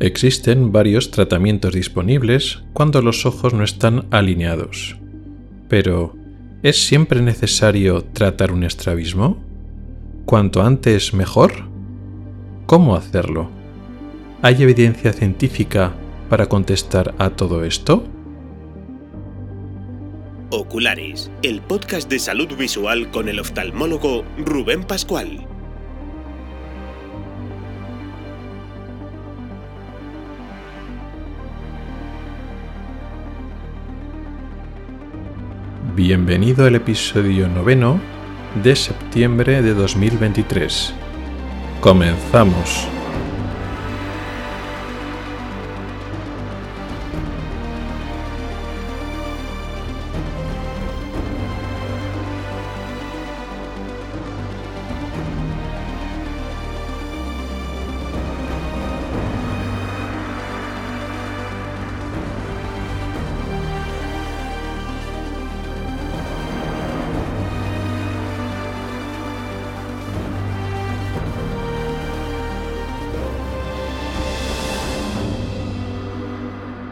Existen varios tratamientos disponibles cuando los ojos no están alineados. Pero, ¿es siempre necesario tratar un estrabismo? ¿Cuanto antes mejor? ¿Cómo hacerlo? ¿Hay evidencia científica para contestar a todo esto? Oculares, el podcast de salud visual con el oftalmólogo Rubén Pascual. Bienvenido al episodio noveno de septiembre de 2023. Comenzamos.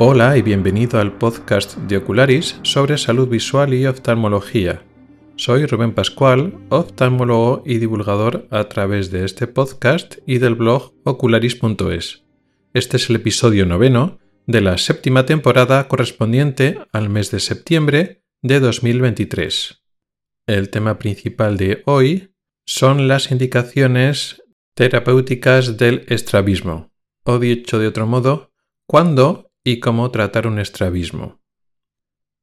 Hola y bienvenido al podcast de Ocularis sobre salud visual y oftalmología. Soy Rubén Pascual, oftalmólogo y divulgador a través de este podcast y del blog ocularis.es. Este es el episodio noveno de la séptima temporada correspondiente al mes de septiembre de 2023. El tema principal de hoy son las indicaciones terapéuticas del estrabismo, o dicho de otro modo, cuándo y cómo tratar un estrabismo.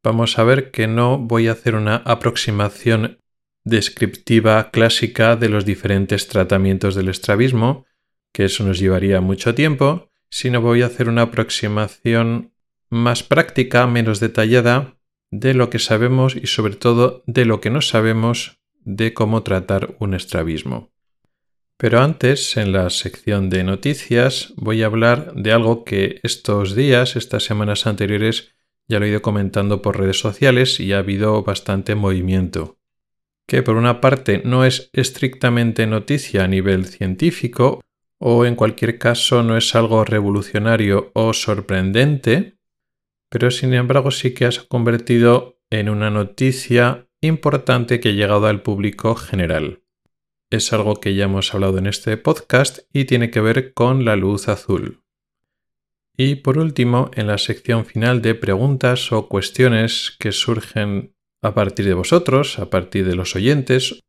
Vamos a ver que no voy a hacer una aproximación descriptiva clásica de los diferentes tratamientos del estrabismo, que eso nos llevaría mucho tiempo, sino voy a hacer una aproximación más práctica, menos detallada, de lo que sabemos y sobre todo de lo que no sabemos de cómo tratar un estrabismo. Pero antes, en la sección de noticias, voy a hablar de algo que estos días, estas semanas anteriores, ya lo he ido comentando por redes sociales y ha habido bastante movimiento. Que por una parte no es estrictamente noticia a nivel científico, o en cualquier caso no es algo revolucionario o sorprendente, pero sin embargo sí que se ha convertido en una noticia importante que ha llegado al público general es algo que ya hemos hablado en este podcast y tiene que ver con la luz azul. Y por último, en la sección final de preguntas o cuestiones que surgen a partir de vosotros, a partir de los oyentes,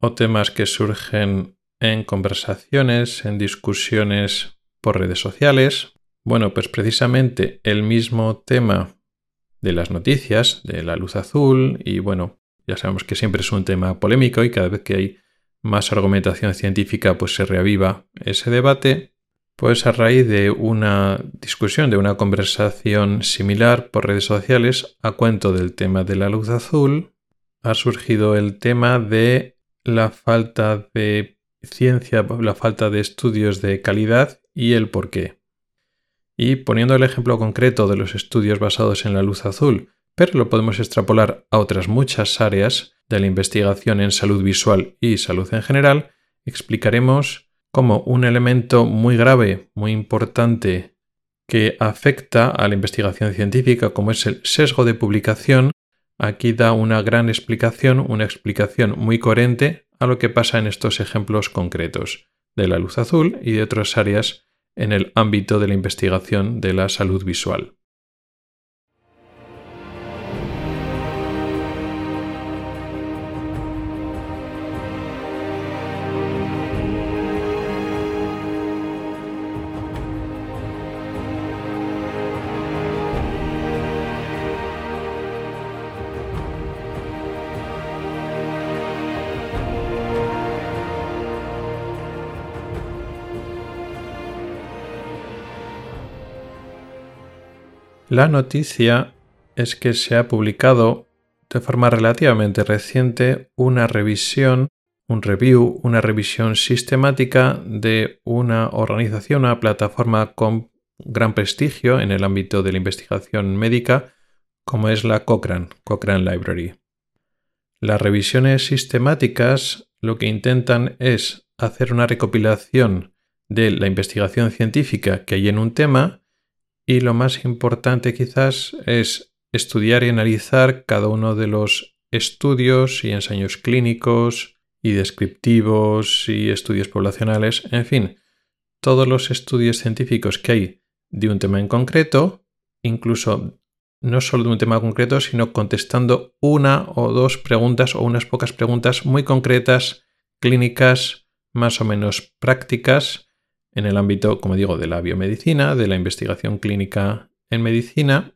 o temas que surgen en conversaciones, en discusiones por redes sociales. Bueno, pues precisamente el mismo tema de las noticias, de la luz azul, y bueno, ya sabemos que siempre es un tema polémico y cada vez que hay más argumentación científica, pues se reaviva ese debate. Pues a raíz de una discusión, de una conversación similar por redes sociales a cuento del tema de la luz azul, ha surgido el tema de la falta de ciencia, la falta de estudios de calidad y el por qué. Y poniendo el ejemplo concreto de los estudios basados en la luz azul, pero lo podemos extrapolar a otras muchas áreas, de la investigación en salud visual y salud en general, explicaremos cómo un elemento muy grave, muy importante, que afecta a la investigación científica, como es el sesgo de publicación, aquí da una gran explicación, una explicación muy coherente a lo que pasa en estos ejemplos concretos de la luz azul y de otras áreas en el ámbito de la investigación de la salud visual. La noticia es que se ha publicado de forma relativamente reciente una revisión, un review, una revisión sistemática de una organización, una plataforma con gran prestigio en el ámbito de la investigación médica, como es la Cochrane, Cochrane Library. Las revisiones sistemáticas lo que intentan es hacer una recopilación de la investigación científica que hay en un tema y lo más importante quizás es estudiar y analizar cada uno de los estudios y ensayos clínicos y descriptivos y estudios poblacionales, en fin, todos los estudios científicos que hay de un tema en concreto, incluso no solo de un tema concreto, sino contestando una o dos preguntas o unas pocas preguntas muy concretas, clínicas, más o menos prácticas, en el ámbito, como digo, de la biomedicina, de la investigación clínica en medicina,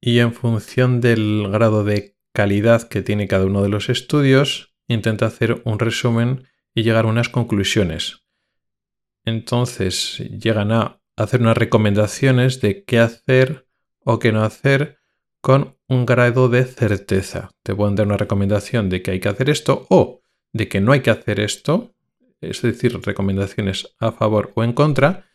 y en función del grado de calidad que tiene cada uno de los estudios, intenta hacer un resumen y llegar a unas conclusiones. Entonces llegan a hacer unas recomendaciones de qué hacer o qué no hacer con un grado de certeza. Te pueden dar una recomendación de que hay que hacer esto o de que no hay que hacer esto, es decir, recomendaciones a favor o en contra,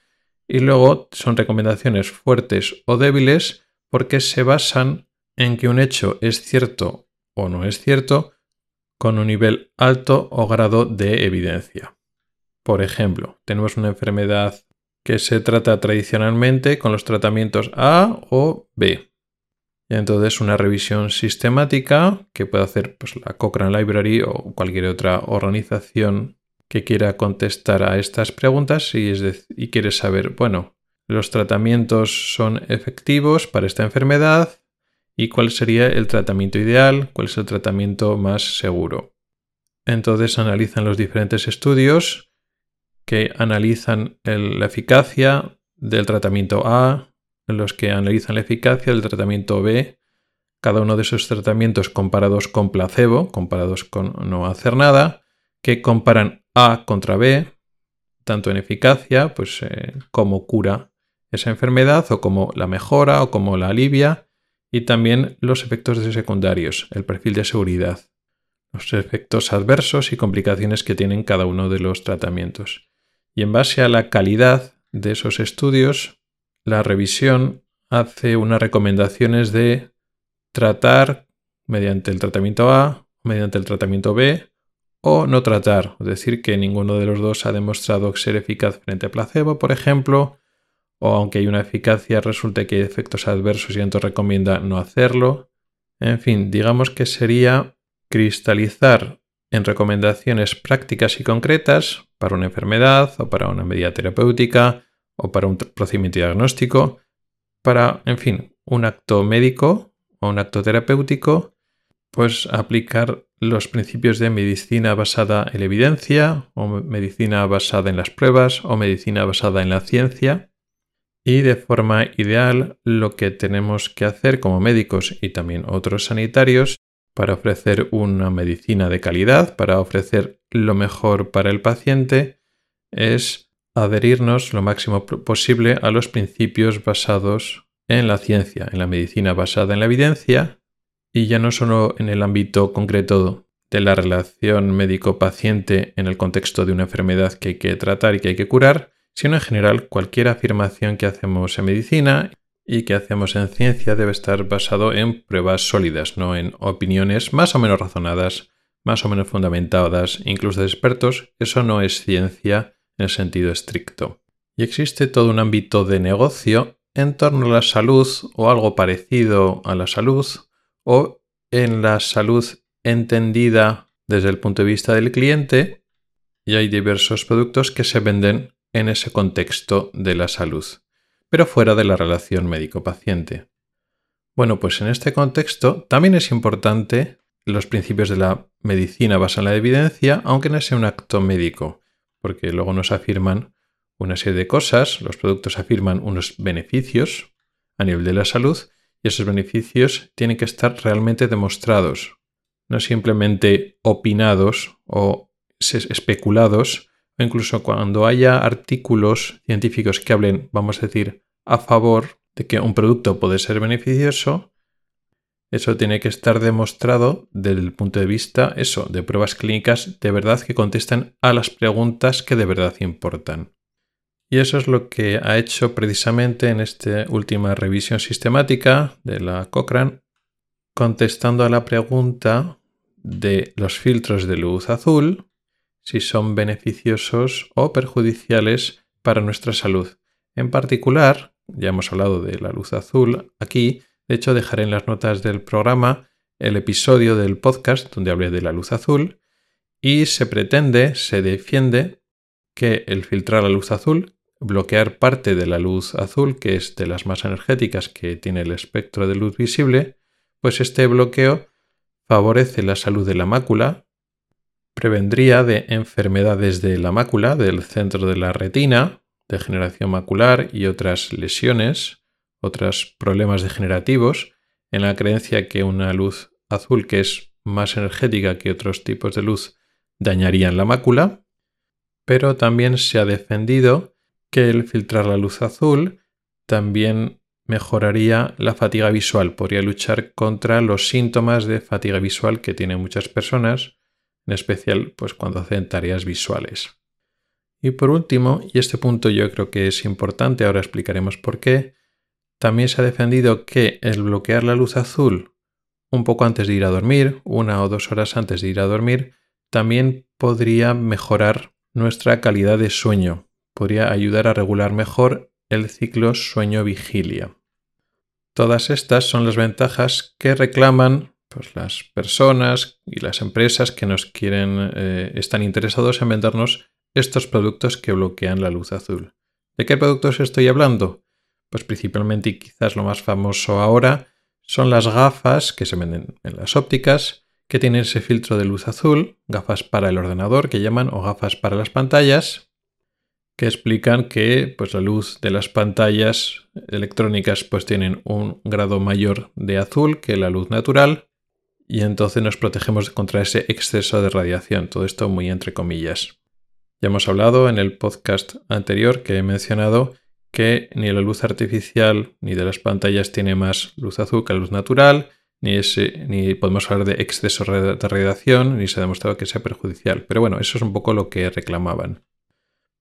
y luego son recomendaciones fuertes o débiles porque se basan en que un hecho es cierto o no es cierto con un nivel alto o grado de evidencia. Por ejemplo, tenemos una enfermedad que se trata tradicionalmente con los tratamientos A o B. Y entonces una revisión sistemática que puede hacer pues, la Cochrane Library o cualquier otra organización que quiera contestar a estas preguntas y, quiere saber, bueno, los tratamientos son efectivos para esta enfermedad y cuál sería el tratamiento ideal, cuál es el tratamiento más seguro. Entonces analizan los diferentes estudios que analizan la eficacia del tratamiento A, los que analizan la eficacia del tratamiento B, cada uno de esos tratamientos comparados con placebo, comparados con no hacer nada, que comparan A contra B, tanto en eficacia, pues eh, como cura esa enfermedad o como la mejora o como la alivia y también los efectos secundarios, el perfil de seguridad, los efectos adversos y complicaciones que tienen cada uno de los tratamientos. Y en base a la calidad de esos estudios, la revisión hace unas recomendaciones de tratar mediante el tratamiento A, mediante el tratamiento B o no tratar, es decir, que ninguno de los dos ha demostrado ser eficaz frente a placebo, por ejemplo, o aunque hay una eficacia resulta que hay efectos adversos y entonces recomienda no hacerlo. En fin, digamos que sería cristalizar en recomendaciones prácticas y concretas para una enfermedad o para una medida terapéutica o para un procedimiento diagnóstico, para, en fin, un acto médico o un acto terapéutico, pues aplicar los principios de medicina basada en la evidencia o medicina basada en las pruebas o medicina basada en la ciencia. Y de forma ideal lo que tenemos que hacer como médicos y también otros sanitarios para ofrecer una medicina de calidad, para ofrecer lo mejor para el paciente, es adherirnos lo máximo posible a los principios basados en la ciencia, en la medicina basada en la evidencia, y ya no solo en el ámbito concreto de la relación médico-paciente en el contexto de una enfermedad que hay que tratar y que hay que curar, sino en general cualquier afirmación que hacemos en medicina y que hacemos en ciencia debe estar basado en pruebas sólidas, no en opiniones más o menos razonadas, más o menos fundamentadas, incluso de expertos. Eso no es ciencia en el sentido estricto. Y existe todo un ámbito de negocio en torno a la salud o algo parecido a la salud o en la salud entendida desde el punto de vista del cliente y hay diversos productos que se venden en ese contexto de la salud, pero fuera de la relación médico-paciente. Bueno, pues en este contexto también es importante los principios de la medicina basada en la evidencia, aunque no sea un acto médico, porque luego nos afirman una serie de cosas, los productos afirman unos beneficios a nivel de la salud, y esos beneficios tienen que estar realmente demostrados, no simplemente opinados o especulados o incluso cuando haya artículos científicos que hablen, vamos a decir, a favor de que un producto puede ser beneficioso, eso tiene que estar demostrado desde el punto de vista, eso, de pruebas clínicas de verdad que contestan a las preguntas que de verdad importan. Y eso es lo que ha hecho precisamente en esta última revisión sistemática de la Cochrane, contestando a la pregunta de los filtros de luz azul, si son beneficiosos o perjudiciales para nuestra salud. En particular, ya hemos hablado de la luz azul aquí, de hecho dejaré en las notas del programa el episodio del podcast donde hablé de la luz azul y se pretende, se defiende que el filtrar la luz azul, bloquear parte de la luz azul, que es de las más energéticas que tiene el espectro de luz visible, pues este bloqueo favorece la salud de la mácula, prevendría de enfermedades de la mácula, del centro de la retina, degeneración macular y otras lesiones, otros problemas degenerativos, en la creencia que una luz azul que es más energética que otros tipos de luz dañarían la mácula, pero también se ha defendido que el filtrar la luz azul también mejoraría la fatiga visual, podría luchar contra los síntomas de fatiga visual que tienen muchas personas, en especial pues cuando hacen tareas visuales. Y por último, y este punto yo creo que es importante, ahora explicaremos por qué, también se ha defendido que el bloquear la luz azul un poco antes de ir a dormir, una o dos horas antes de ir a dormir, también podría mejorar nuestra calidad de sueño, podría ayudar a regular mejor el ciclo sueño-vigilia. Todas estas son las ventajas que reclaman pues las personas y las empresas que nos quieren, eh, están interesados en vendernos estos productos que bloquean la luz azul. ¿De qué productos estoy hablando? Pues principalmente y quizás lo más famoso ahora son las gafas que se venden en las ópticas, que tienen ese filtro de luz azul, gafas para el ordenador que llaman o gafas para las pantallas, que explican que pues, la luz de las pantallas electrónicas pues, tienen un grado mayor de azul que la luz natural y entonces nos protegemos contra ese exceso de radiación. Todo esto muy entre comillas. Ya hemos hablado en el podcast anterior que he mencionado que ni la luz artificial ni de las pantallas tiene más luz azul que la luz natural, ni, ni podemos hablar de exceso de radiación, ni se ha demostrado que sea perjudicial. Pero bueno, eso es un poco lo que reclamaban.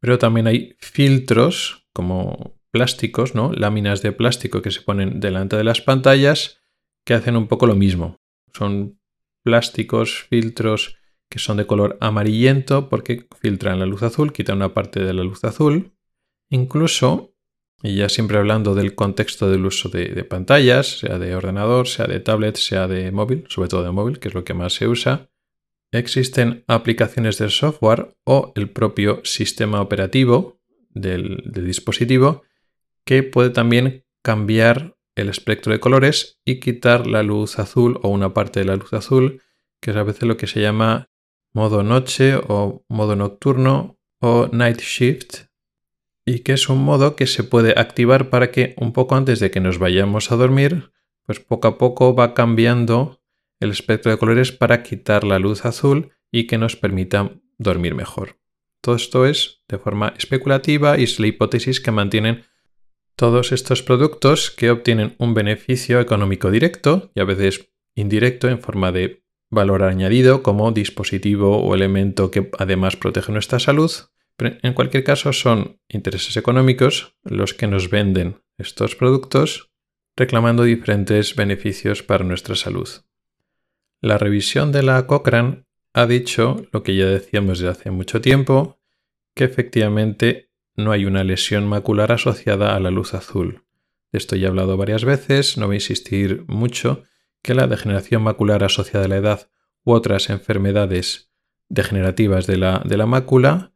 Pero también hay filtros como plásticos, ¿no? Láminas de plástico que se ponen delante de las pantallas que hacen un poco lo mismo. Son plásticos, filtros que son de color amarillento porque filtran la luz azul, quitan una parte de la luz azul. Incluso, y ya siempre hablando del contexto del uso de, de pantallas, sea de ordenador, sea de tablet, sea de móvil, sobre todo de móvil, que es lo que más se usa, existen aplicaciones del software o el propio sistema operativo del, del dispositivo que puede también cambiar el espectro de colores y quitar la luz azul o una parte de la luz azul, que es a veces lo que se llama modo noche o modo nocturno o night shift, y que es un modo que se puede activar para que un poco antes de que nos vayamos a dormir, pues poco a poco va cambiando el espectro de colores para quitar la luz azul y que nos permita dormir mejor. Todo esto es de forma especulativa y es la hipótesis que mantienen todos estos productos que obtienen un beneficio económico directo y a veces indirecto en forma de valor añadido como dispositivo o elemento que además protege nuestra salud. Pero en cualquier caso son intereses económicos los que nos venden estos productos reclamando diferentes beneficios para nuestra salud. La revisión de la Cochrane ha dicho lo que ya decíamos desde hace mucho tiempo, que efectivamente no hay una lesión macular asociada a la luz azul. De esto ya he hablado varias veces, no voy a insistir mucho, que la degeneración macular asociada a la edad u otras enfermedades degenerativas de la, de la mácula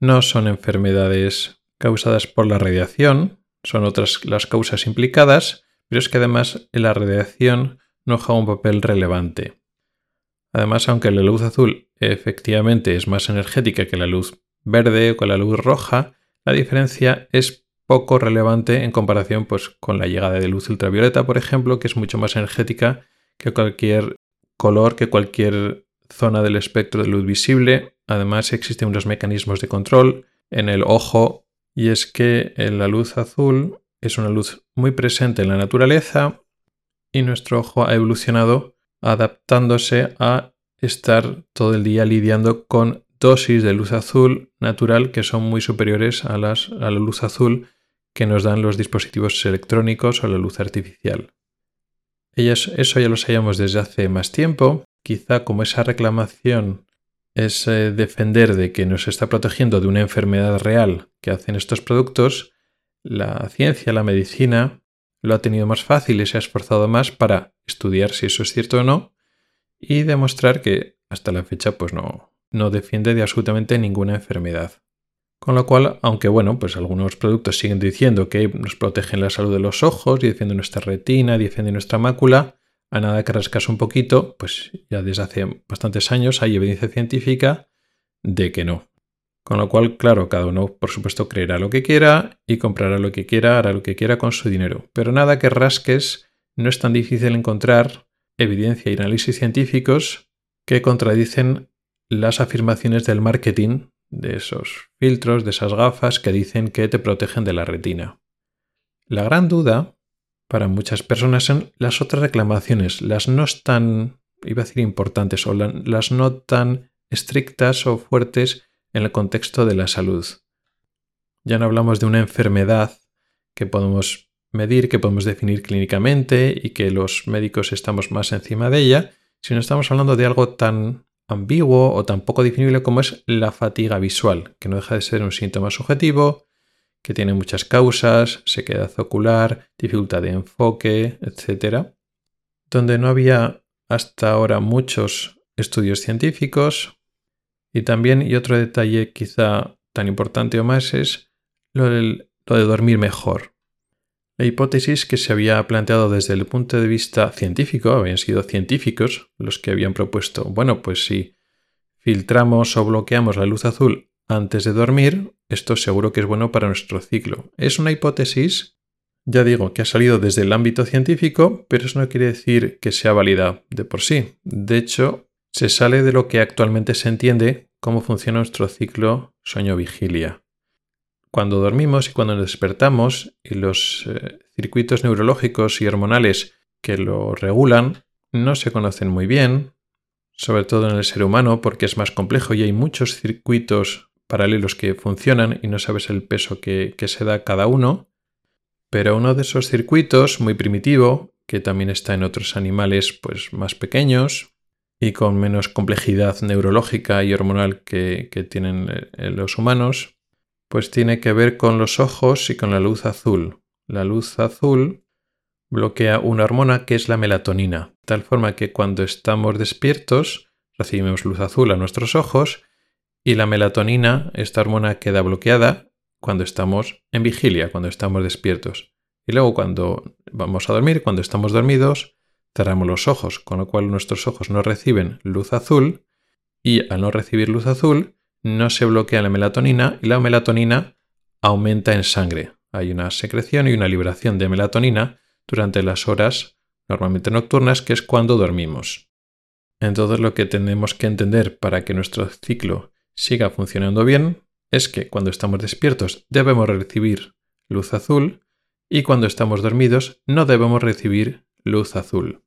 no son enfermedades causadas por la radiación, son otras las causas implicadas, pero es que además la radiación no juega un papel relevante. Además, aunque la luz azul efectivamente es más energética que la luz verde o que la luz roja, la diferencia es poco relevante en comparación pues, con la llegada de luz ultravioleta, por ejemplo, que es mucho más energética que cualquier color, que cualquier zona del espectro de luz visible. Además, existen unos mecanismos de control en el ojo y es que la luz azul es una luz muy presente en la naturaleza y nuestro ojo ha evolucionado adaptándose a estar todo el día lidiando con dosis de luz azul natural que son muy superiores a, las, a la luz azul que nos dan los dispositivos electrónicos o la luz artificial. eso ya lo sabíamos desde hace más tiempo, quizá como esa reclamación es eh, defender de que nos está protegiendo de una enfermedad real que hacen estos productos, la ciencia, la medicina, lo ha tenido más fácil y se ha esforzado más para estudiar si eso es cierto o no y demostrar que hasta la fecha pues no, no defiende de absolutamente ninguna enfermedad. Con lo cual, aunque bueno, pues algunos productos siguen diciendo que nos protegen la salud de los ojos y defienden nuestra retina, defienden nuestra mácula, a nada que rascase un poquito, pues ya desde hace bastantes años hay evidencia científica de que no. Con lo cual, claro, cada uno por supuesto creerá lo que quiera y comprará lo que quiera, hará lo que quiera con su dinero. Pero nada que rasques, no es tan difícil encontrar evidencia y análisis científicos que contradicen las afirmaciones del marketing de esos filtros, de esas gafas que dicen que te protegen de la retina. La gran duda para muchas personas son las otras reclamaciones, las no tan, iba a decir importantes, o las no tan estrictas o fuertes en el contexto de la salud. Ya no hablamos de una enfermedad que podemos medir, que podemos definir clínicamente y que los médicos estamos más encima de ella, sino estamos hablando de algo tan ambiguo o tan poco definible como es la fatiga visual, que no deja de ser un síntoma subjetivo, que tiene muchas causas, sequedad ocular, dificultad de enfoque, etc. Donde no había hasta ahora muchos estudios científicos. Y también, y otro detalle quizá tan importante o más, es lo, de dormir mejor. La hipótesis que se había planteado desde el punto de vista científico, habían sido científicos los que habían propuesto, bueno, pues si filtramos o bloqueamos la luz azul antes de dormir, esto seguro que es bueno para nuestro ciclo. Es una hipótesis, ya digo, que ha salido desde el ámbito científico, pero eso no quiere decir que sea válida de por sí. De hecho, se sale de lo que actualmente se entiende cómo funciona nuestro ciclo sueño-vigilia. Cuando dormimos y cuando nos despertamos y los eh, circuitos neurológicos y hormonales que lo regulan no se conocen muy bien, sobre todo en el ser humano porque es más complejo y hay muchos circuitos paralelos que funcionan y no sabes el peso que, se da cada uno, pero uno de esos circuitos muy primitivo, que también está en otros animales pues más pequeños y con menos complejidad neurológica y hormonal que, tienen eh, los humanos, pues tiene que ver con los ojos y con la luz azul. La luz azul bloquea una hormona que es la melatonina, tal forma que cuando estamos despiertos recibimos luz azul a nuestros ojos y la melatonina, esta hormona, queda bloqueada cuando estamos en vigilia, cuando estamos despiertos. Y luego cuando vamos a dormir, cuando estamos dormidos, cerramos los ojos, con lo cual nuestros ojos no reciben luz azul y al no recibir luz azul no se bloquea la melatonina y la melatonina aumenta en sangre. Hay una secreción y una liberación de melatonina durante las horas normalmente nocturnas, que es cuando dormimos. Entonces lo que tenemos que entender para que nuestro ciclo siga funcionando bien es que cuando estamos despiertos debemos recibir luz azul y cuando estamos dormidos no debemos recibir luz azul.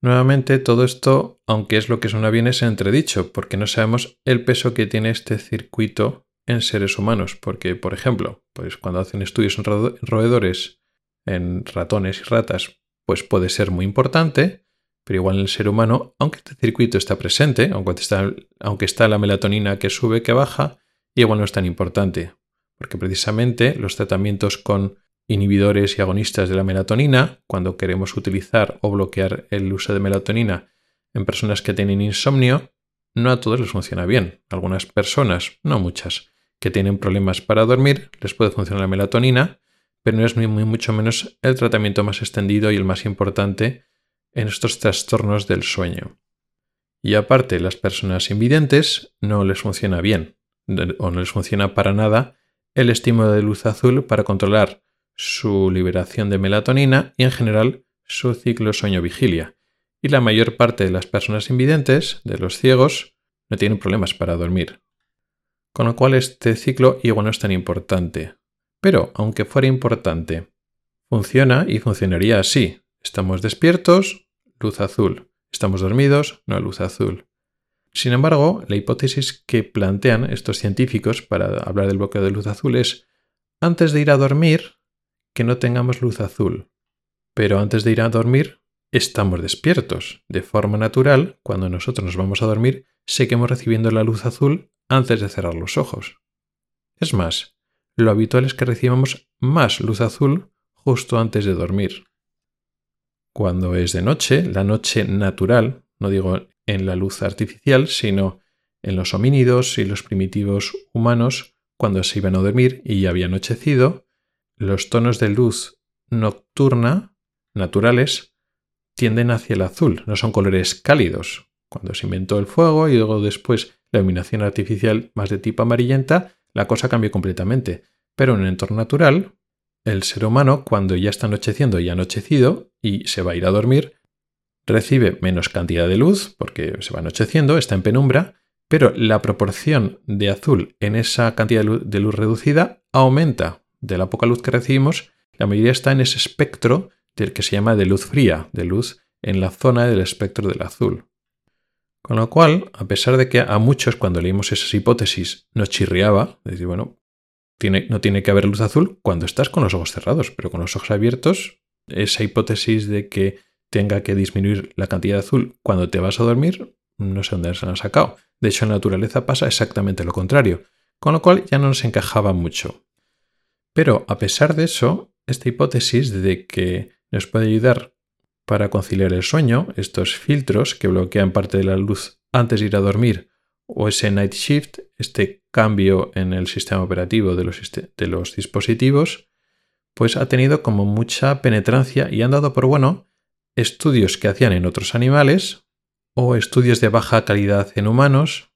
Nuevamente todo esto, aunque es lo que suena bien, es entredicho, porque no sabemos el peso que tiene este circuito en seres humanos, porque por ejemplo, pues cuando hacen estudios en roedores, en ratones y ratas, pues puede ser muy importante, pero igual en el ser humano, aunque este circuito está presente, aunque está, aunque está la melatonina que sube, que baja, igual no es tan importante, porque precisamente los tratamientos con inhibidores y agonistas de la melatonina, cuando queremos utilizar o bloquear el uso de melatonina en personas que tienen insomnio, no a todos les funciona bien. Algunas personas, no muchas, que tienen problemas para dormir, les puede funcionar la melatonina, pero no es muy, muy mucho menos el tratamiento más extendido y el más importante en estos trastornos del sueño. Y aparte, las personas invidentes no les funciona bien o no les funciona para nada el estímulo de luz azul para controlar su liberación de melatonina y en general su ciclo sueño-vigilia. Y la mayor parte de las personas invidentes, de los ciegos, no tienen problemas para dormir. Con lo cual este ciclo igual no es tan importante. Pero, aunque fuera importante, funciona y funcionaría así. Estamos despiertos, luz azul. Estamos dormidos, no luz azul. Sin embargo, la hipótesis que plantean estos científicos para hablar del bloqueo de luz azul es antes de ir a dormir, que no tengamos luz azul. Pero antes de ir a dormir, estamos despiertos. De forma natural, cuando nosotros nos vamos a dormir, seguimos recibiendo la luz azul antes de cerrar los ojos. Es más, lo habitual es que recibamos más luz azul justo antes de dormir. Cuando es de noche, la noche natural, no digo en la luz artificial, sino en los homínidos y los primitivos humanos, cuando se iban a dormir y ya había anochecido, los tonos de luz nocturna naturales tienden hacia el azul, no son colores cálidos. Cuando se inventó el fuego y luego después la iluminación artificial más de tipo amarillenta, la cosa cambió completamente. Pero en un entorno natural, el ser humano, cuando ya está anocheciendo y anochecido y se va a ir a dormir, recibe menos cantidad de luz porque se va anocheciendo, está en penumbra, pero la proporción de azul en esa cantidad de luz, reducida aumenta. De la poca luz que recibimos, la mayoría está en ese espectro del que se llama de luz fría, de luz en la zona del espectro del azul. Con lo cual, a pesar de que a muchos cuando leímos esas hipótesis nos chirriaba, decir, bueno, no tiene que haber luz azul cuando estás con los ojos cerrados, pero con los ojos abiertos, esa hipótesis de que tenga que disminuir la cantidad de azul cuando te vas a dormir, no sé dónde se han sacado. De hecho, en la naturaleza pasa exactamente lo contrario, con lo cual ya no nos encajaba mucho. Pero a pesar de eso, esta hipótesis de que nos puede ayudar para conciliar el sueño, estos filtros que bloquean parte de la luz antes de ir a dormir, o ese night shift, este cambio en el sistema operativo de los, de los dispositivos, pues ha tenido como mucha penetrancia y han dado por bueno estudios que hacían en otros animales o estudios de baja calidad en humanos,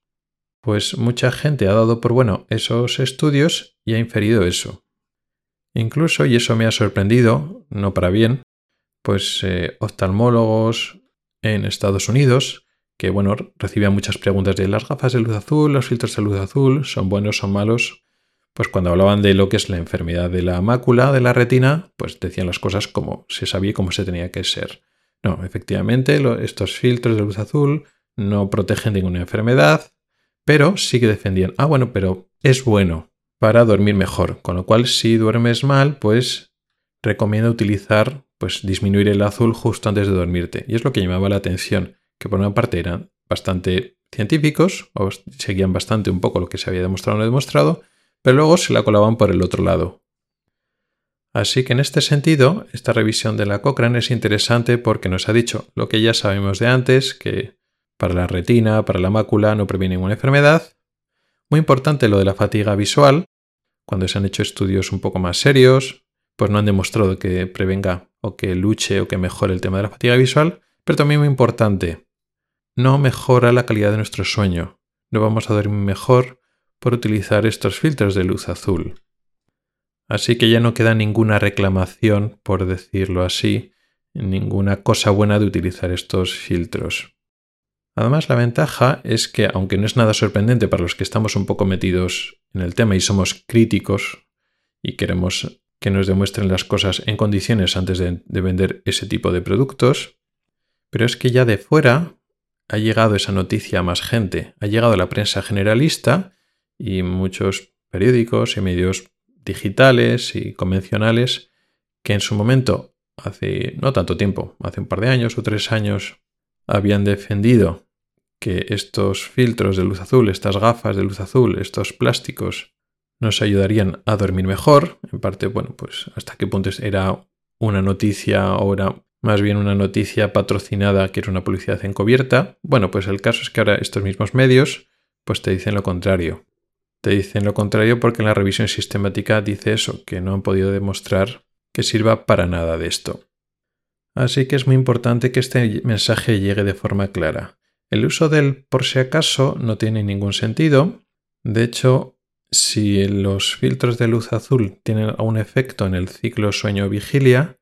pues mucha gente ha dado por bueno esos estudios y ha inferido eso. Incluso, y eso me ha sorprendido, no para bien, pues eh, oftalmólogos en Estados Unidos, que bueno, recibían muchas preguntas de las gafas de luz azul, los filtros de luz azul, son buenos, son malos. Pues cuando hablaban de lo que es la enfermedad de la mácula, de la retina, pues decían las cosas como se sabía y cómo se tenía que ser. No, efectivamente, estos filtros de luz azul no protegen ninguna enfermedad, pero sí que defendían, ah, bueno, pero es bueno para dormir mejor, con lo cual si duermes mal, pues recomiendo utilizar pues disminuir el azul justo antes de dormirte. Y es lo que llamaba la atención, que por una parte eran bastante científicos, o seguían bastante un poco lo que se había demostrado o no demostrado, pero luego se la colaban por el otro lado. Así que en este sentido, esta revisión de la Cochrane es interesante porque nos ha dicho lo que ya sabemos de antes, que para la retina, para la mácula no previene ninguna enfermedad. Muy importante lo de la fatiga visual, cuando se han hecho estudios un poco más serios, pues no han demostrado que prevenga o que luche o que mejore el tema de la fatiga visual, pero también muy importante, no mejora la calidad de nuestro sueño. No vamos a dormir mejor por utilizar estos filtros de luz azul. Así que ya no queda ninguna reclamación, por decirlo así, ninguna cosa buena de utilizar estos filtros. Además, la ventaja es que, aunque no es nada sorprendente para los que estamos un poco metidos en el tema y somos críticos y queremos que nos demuestren las cosas en condiciones antes de, vender ese tipo de productos, pero es que ya de fuera ha llegado esa noticia a más gente, ha llegado a la prensa generalista y muchos periódicos y medios digitales y convencionales que en su momento, hace no tanto tiempo, hace un par de años o tres años, habían defendido que estos filtros de luz azul, estas gafas de luz azul, estos plásticos, nos ayudarían a dormir mejor. En parte, bueno, pues hasta qué punto era una noticia era más bien una noticia patrocinada que era una publicidad encubierta. Bueno, pues el caso es que ahora estos mismos medios pues te dicen lo contrario. Te dicen lo contrario porque en la revisión sistemática dice eso, que no han podido demostrar que sirva para nada de esto. Así que es muy importante que este mensaje llegue de forma clara. El uso del por si acaso no tiene ningún sentido. De hecho, si los filtros de luz azul tienen un efecto en el ciclo sueño-vigilia,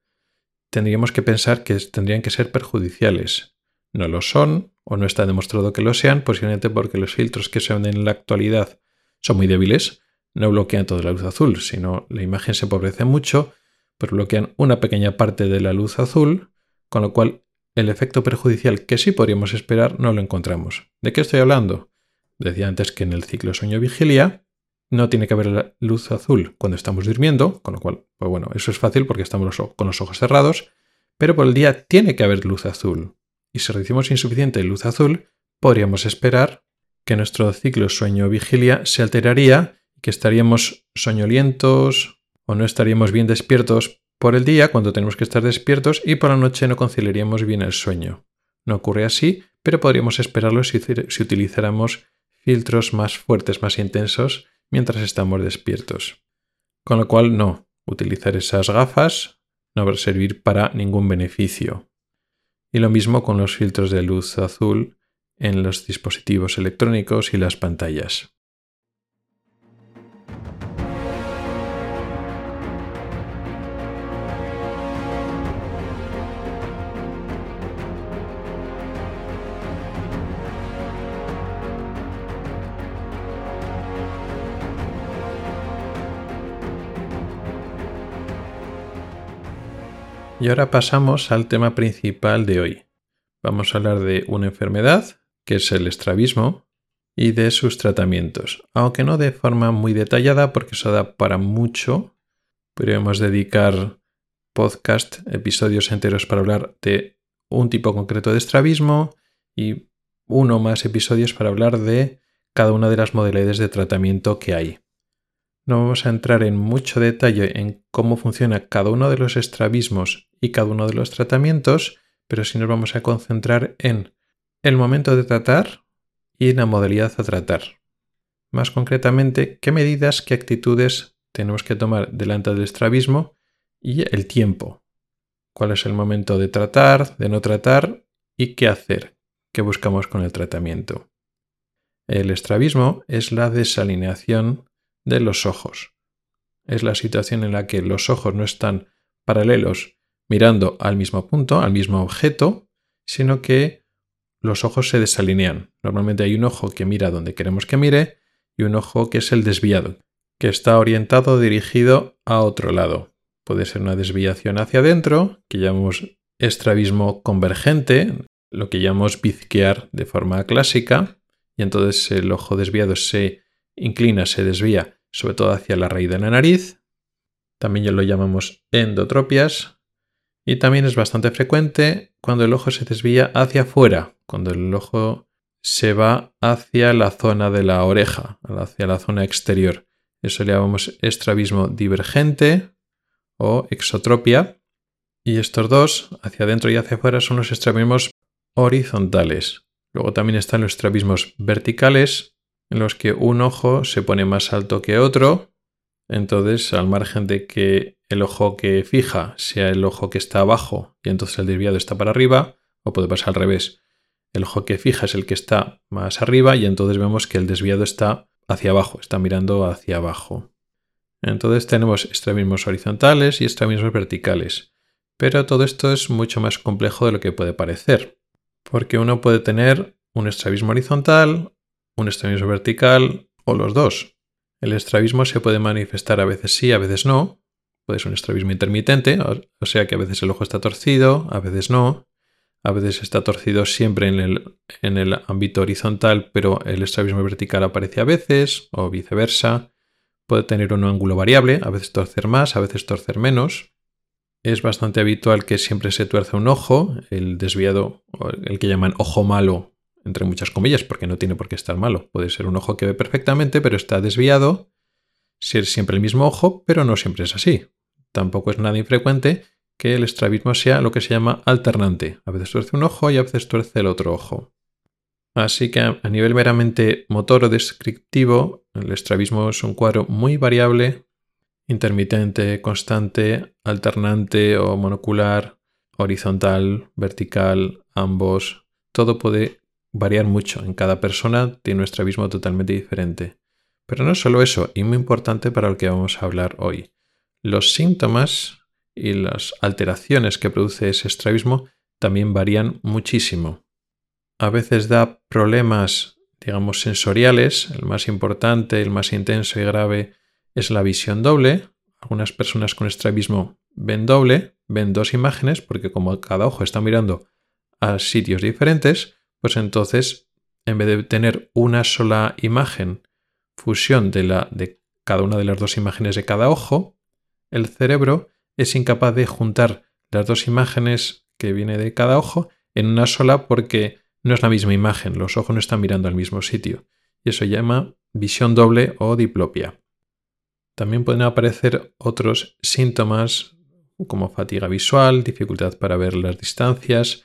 tendríamos que pensar que tendrían que ser perjudiciales. No lo son, o no está demostrado que lo sean, posiblemente porque los filtros que se venden en la actualidad son muy débiles, no bloquean toda la luz azul, sino la imagen se empobrece mucho, pero bloquean una pequeña parte de la luz azul, con lo cual el efecto perjudicial que sí podríamos esperar no lo encontramos. ¿De qué estoy hablando? Decía antes que en el ciclo sueño-vigilia no tiene que haber luz azul cuando estamos durmiendo, con lo cual, pues bueno, eso es fácil porque estamos con los ojos cerrados, pero por el día tiene que haber luz azul. Y si recibimos insuficiente luz azul, podríamos esperar que nuestro ciclo sueño-vigilia se alteraría que estaríamos soñolientos o no estaríamos bien despiertos por el día cuando tenemos que estar despiertos y por la noche no conciliaríamos bien el sueño. No ocurre así, pero podríamos esperarlo si, si utilizáramos filtros más fuertes, más intensos, mientras estamos despiertos. Con lo cual, no, utilizar esas gafas no va a servir para ningún beneficio. Y lo mismo con los filtros de luz azul en los dispositivos electrónicos y las pantallas. Y ahora pasamos al tema principal de hoy. Vamos a hablar de una enfermedad que es el estrabismo, y de sus tratamientos, aunque no de forma muy detallada porque eso da para mucho. Podríamos dedicar podcast, episodios enteros para hablar de un tipo concreto de estrabismo y uno más episodios para hablar de cada una de las modalidades de tratamiento que hay. No vamos a entrar en mucho detalle en cómo funciona cada uno de los estrabismos y cada uno de los tratamientos, pero sí nos vamos a concentrar en el momento de tratar y la modalidad a tratar. Más concretamente, qué medidas, qué actitudes tenemos que tomar delante del estrabismo y el tiempo. ¿Cuál es el momento de tratar, de no tratar y qué hacer? ¿Qué buscamos con el tratamiento? El estrabismo es la desalineación de los ojos. Es la situación en la que los ojos no están paralelos mirando al mismo punto, al mismo objeto, sino que los ojos se desalinean. Normalmente hay un ojo que mira donde queremos que mire y un ojo que es el desviado, que está orientado dirigido a otro lado. Puede ser una desviación hacia adentro, que llamamos estrabismo convergente, lo que llamamos bizquear de forma clásica, y entonces el ojo desviado se inclina, se desvía, sobre todo hacia la raíz de la nariz. También lo llamamos endotropias, y también es bastante frecuente cuando el ojo se desvía hacia afuera, cuando el ojo se va hacia la zona de la oreja, hacia la zona exterior. Eso le llamamos estrabismo divergente o exotropia. Y estos dos, hacia adentro y hacia afuera, son los estrabismos horizontales. Luego también están los estrabismos verticales, en los que un ojo se pone más alto que otro. Entonces, al margen de que el ojo que fija sea el ojo que está abajo y entonces el desviado está para arriba, o puede pasar al revés el ojo que fija es el que está más arriba y entonces vemos que el desviado está hacia abajo, está mirando hacia abajo. Entonces tenemos estrabismos horizontales y estrabismos verticales. Pero todo esto es mucho más complejo de lo que puede parecer, porque uno puede tener un estrabismo horizontal, un estrabismo vertical o los dos. El estrabismo se puede manifestar a veces sí, a veces no. Puede ser un estrabismo intermitente, o sea que a veces el ojo está torcido, a veces no a veces está torcido siempre en el, en el ámbito horizontal, pero el estrabismo vertical aparece a veces, o viceversa. Puede tener un ángulo variable, a veces torcer más, a veces torcer menos. Es bastante habitual que siempre se tuerza un ojo, el desviado, el que llaman ojo malo, entre muchas comillas, porque no tiene por qué estar malo. Puede ser un ojo que ve perfectamente, pero está desviado. Ser siempre el mismo ojo, pero no siempre es así. Tampoco es nada infrecuente que el estrabismo sea lo que se llama alternante. A veces tuerce un ojo y a veces tuerce el otro ojo. Así que a nivel meramente motor o descriptivo, el estrabismo es un cuadro muy variable, intermitente, constante, alternante o monocular, horizontal, vertical, ambos. Todo puede variar mucho. En cada persona tiene un estrabismo totalmente diferente. Pero no solo eso, y muy importante para lo que vamos a hablar hoy. Los síntomas y las alteraciones que produce ese estrabismo también varían muchísimo. A veces da problemas, digamos, sensoriales. El más importante, el más intenso y grave es la visión doble. Algunas personas con estrabismo ven doble, ven dos imágenes, porque como cada ojo está mirando a sitios diferentes, pues entonces, en vez de tener una sola imagen, fusión de, la, de cada una de las dos imágenes de cada ojo, el cerebro es incapaz de juntar las dos imágenes que viene de cada ojo en una sola porque no es la misma imagen, los ojos no están mirando al mismo sitio, y eso llama visión doble o diplopia. También pueden aparecer otros síntomas como fatiga visual, dificultad para ver las distancias,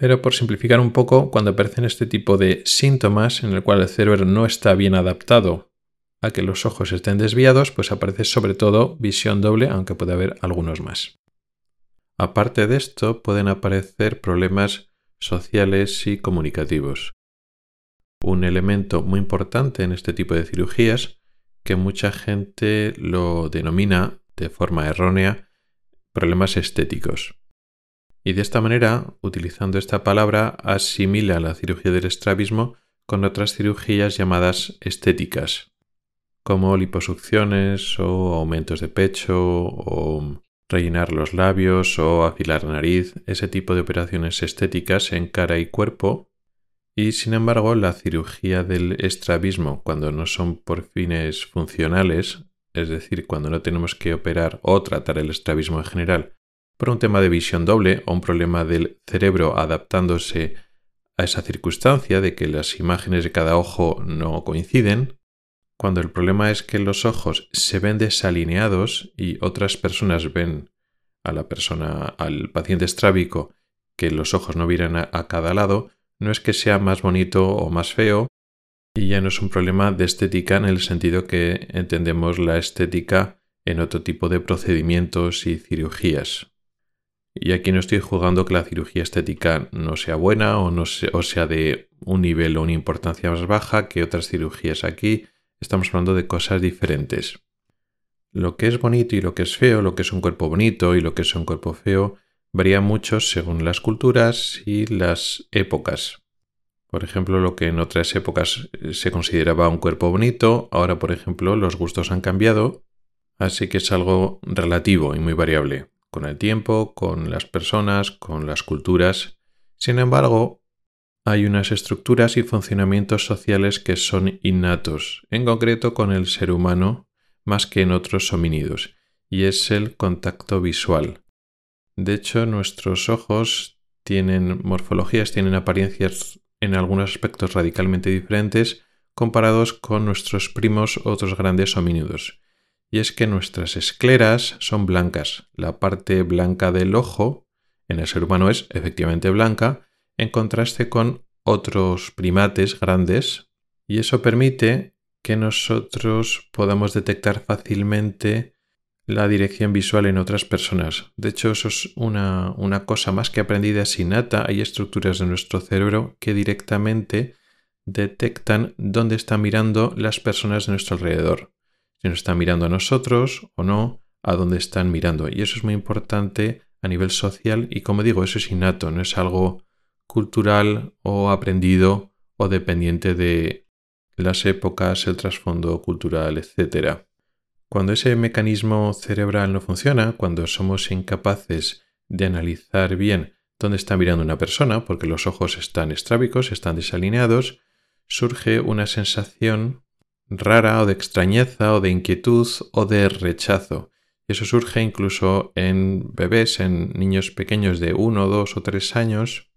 pero por simplificar un poco, cuando aparecen este tipo de síntomas en el cual el cerebro no está bien adaptado a que los ojos estén desviados, pues aparece sobre todo visión doble, aunque puede haber algunos más. Aparte de esto, pueden aparecer problemas sociales y comunicativos. Un elemento muy importante en este tipo de cirugías, que mucha gente lo denomina de forma errónea problemas estéticos. Y de esta manera, utilizando esta palabra, asimila la cirugía del estrabismo con otras cirugías llamadas estéticas, como liposucciones o aumentos de pecho o rellenar los labios o afilar la nariz, ese tipo de operaciones estéticas en cara y cuerpo. Y sin embargo, la cirugía del estrabismo, cuando no son por fines funcionales, es decir, cuando no tenemos que operar o tratar el estrabismo en general por un tema de visión doble o un problema del cerebro adaptándose a esa circunstancia de que las imágenes de cada ojo no coinciden, cuando el problema es que los ojos se ven desalineados y otras personas ven a la persona, al paciente estrábico, que los ojos no miran a, a cada lado, no es que sea más bonito o más feo, y ya no es un problema de estética en el sentido que entendemos la estética en otro tipo de procedimientos y cirugías. Y aquí no estoy jugando que la cirugía estética no sea buena o, no o sea de un nivel o una importancia más baja que otras cirugías aquí, estamos hablando de cosas diferentes. Lo que es bonito y lo que es feo, lo que es un cuerpo bonito y lo que es un cuerpo feo, varía mucho según las culturas y las épocas. Por ejemplo, lo que en otras épocas se consideraba un cuerpo bonito, ahora por ejemplo los gustos han cambiado, así que es algo relativo y muy variable, con el tiempo, con las personas, con las culturas. Sin embargo, hay unas estructuras y funcionamientos sociales que son innatos, en concreto con el ser humano más que en otros homínidos, y es el contacto visual. De hecho, nuestros ojos tienen morfologías, tienen apariencias en algunos aspectos radicalmente diferentes comparados con nuestros primos otros grandes homínidos. Y es que nuestras escleras son blancas. La parte blanca del ojo en el ser humano es efectivamente blanca, en contraste con otros primates grandes y eso permite que nosotros podamos detectar fácilmente la dirección visual en otras personas. De hecho, eso es una, cosa más que aprendida sin innata. Hay estructuras de nuestro cerebro que directamente detectan dónde están mirando las personas de nuestro alrededor. Si nos están mirando a nosotros o no, a dónde están mirando. Y eso es muy importante a nivel social y como digo, eso es innato, no es algo cultural o aprendido o dependiente de las épocas, el trasfondo cultural, etc. Cuando ese mecanismo cerebral no funciona, cuando somos incapaces de analizar bien dónde está mirando una persona, porque los ojos están estrábicos, están desalineados, surge una sensación rara o de extrañeza o de inquietud o de rechazo. Eso surge incluso en bebés, en niños pequeños de uno, dos o tres años,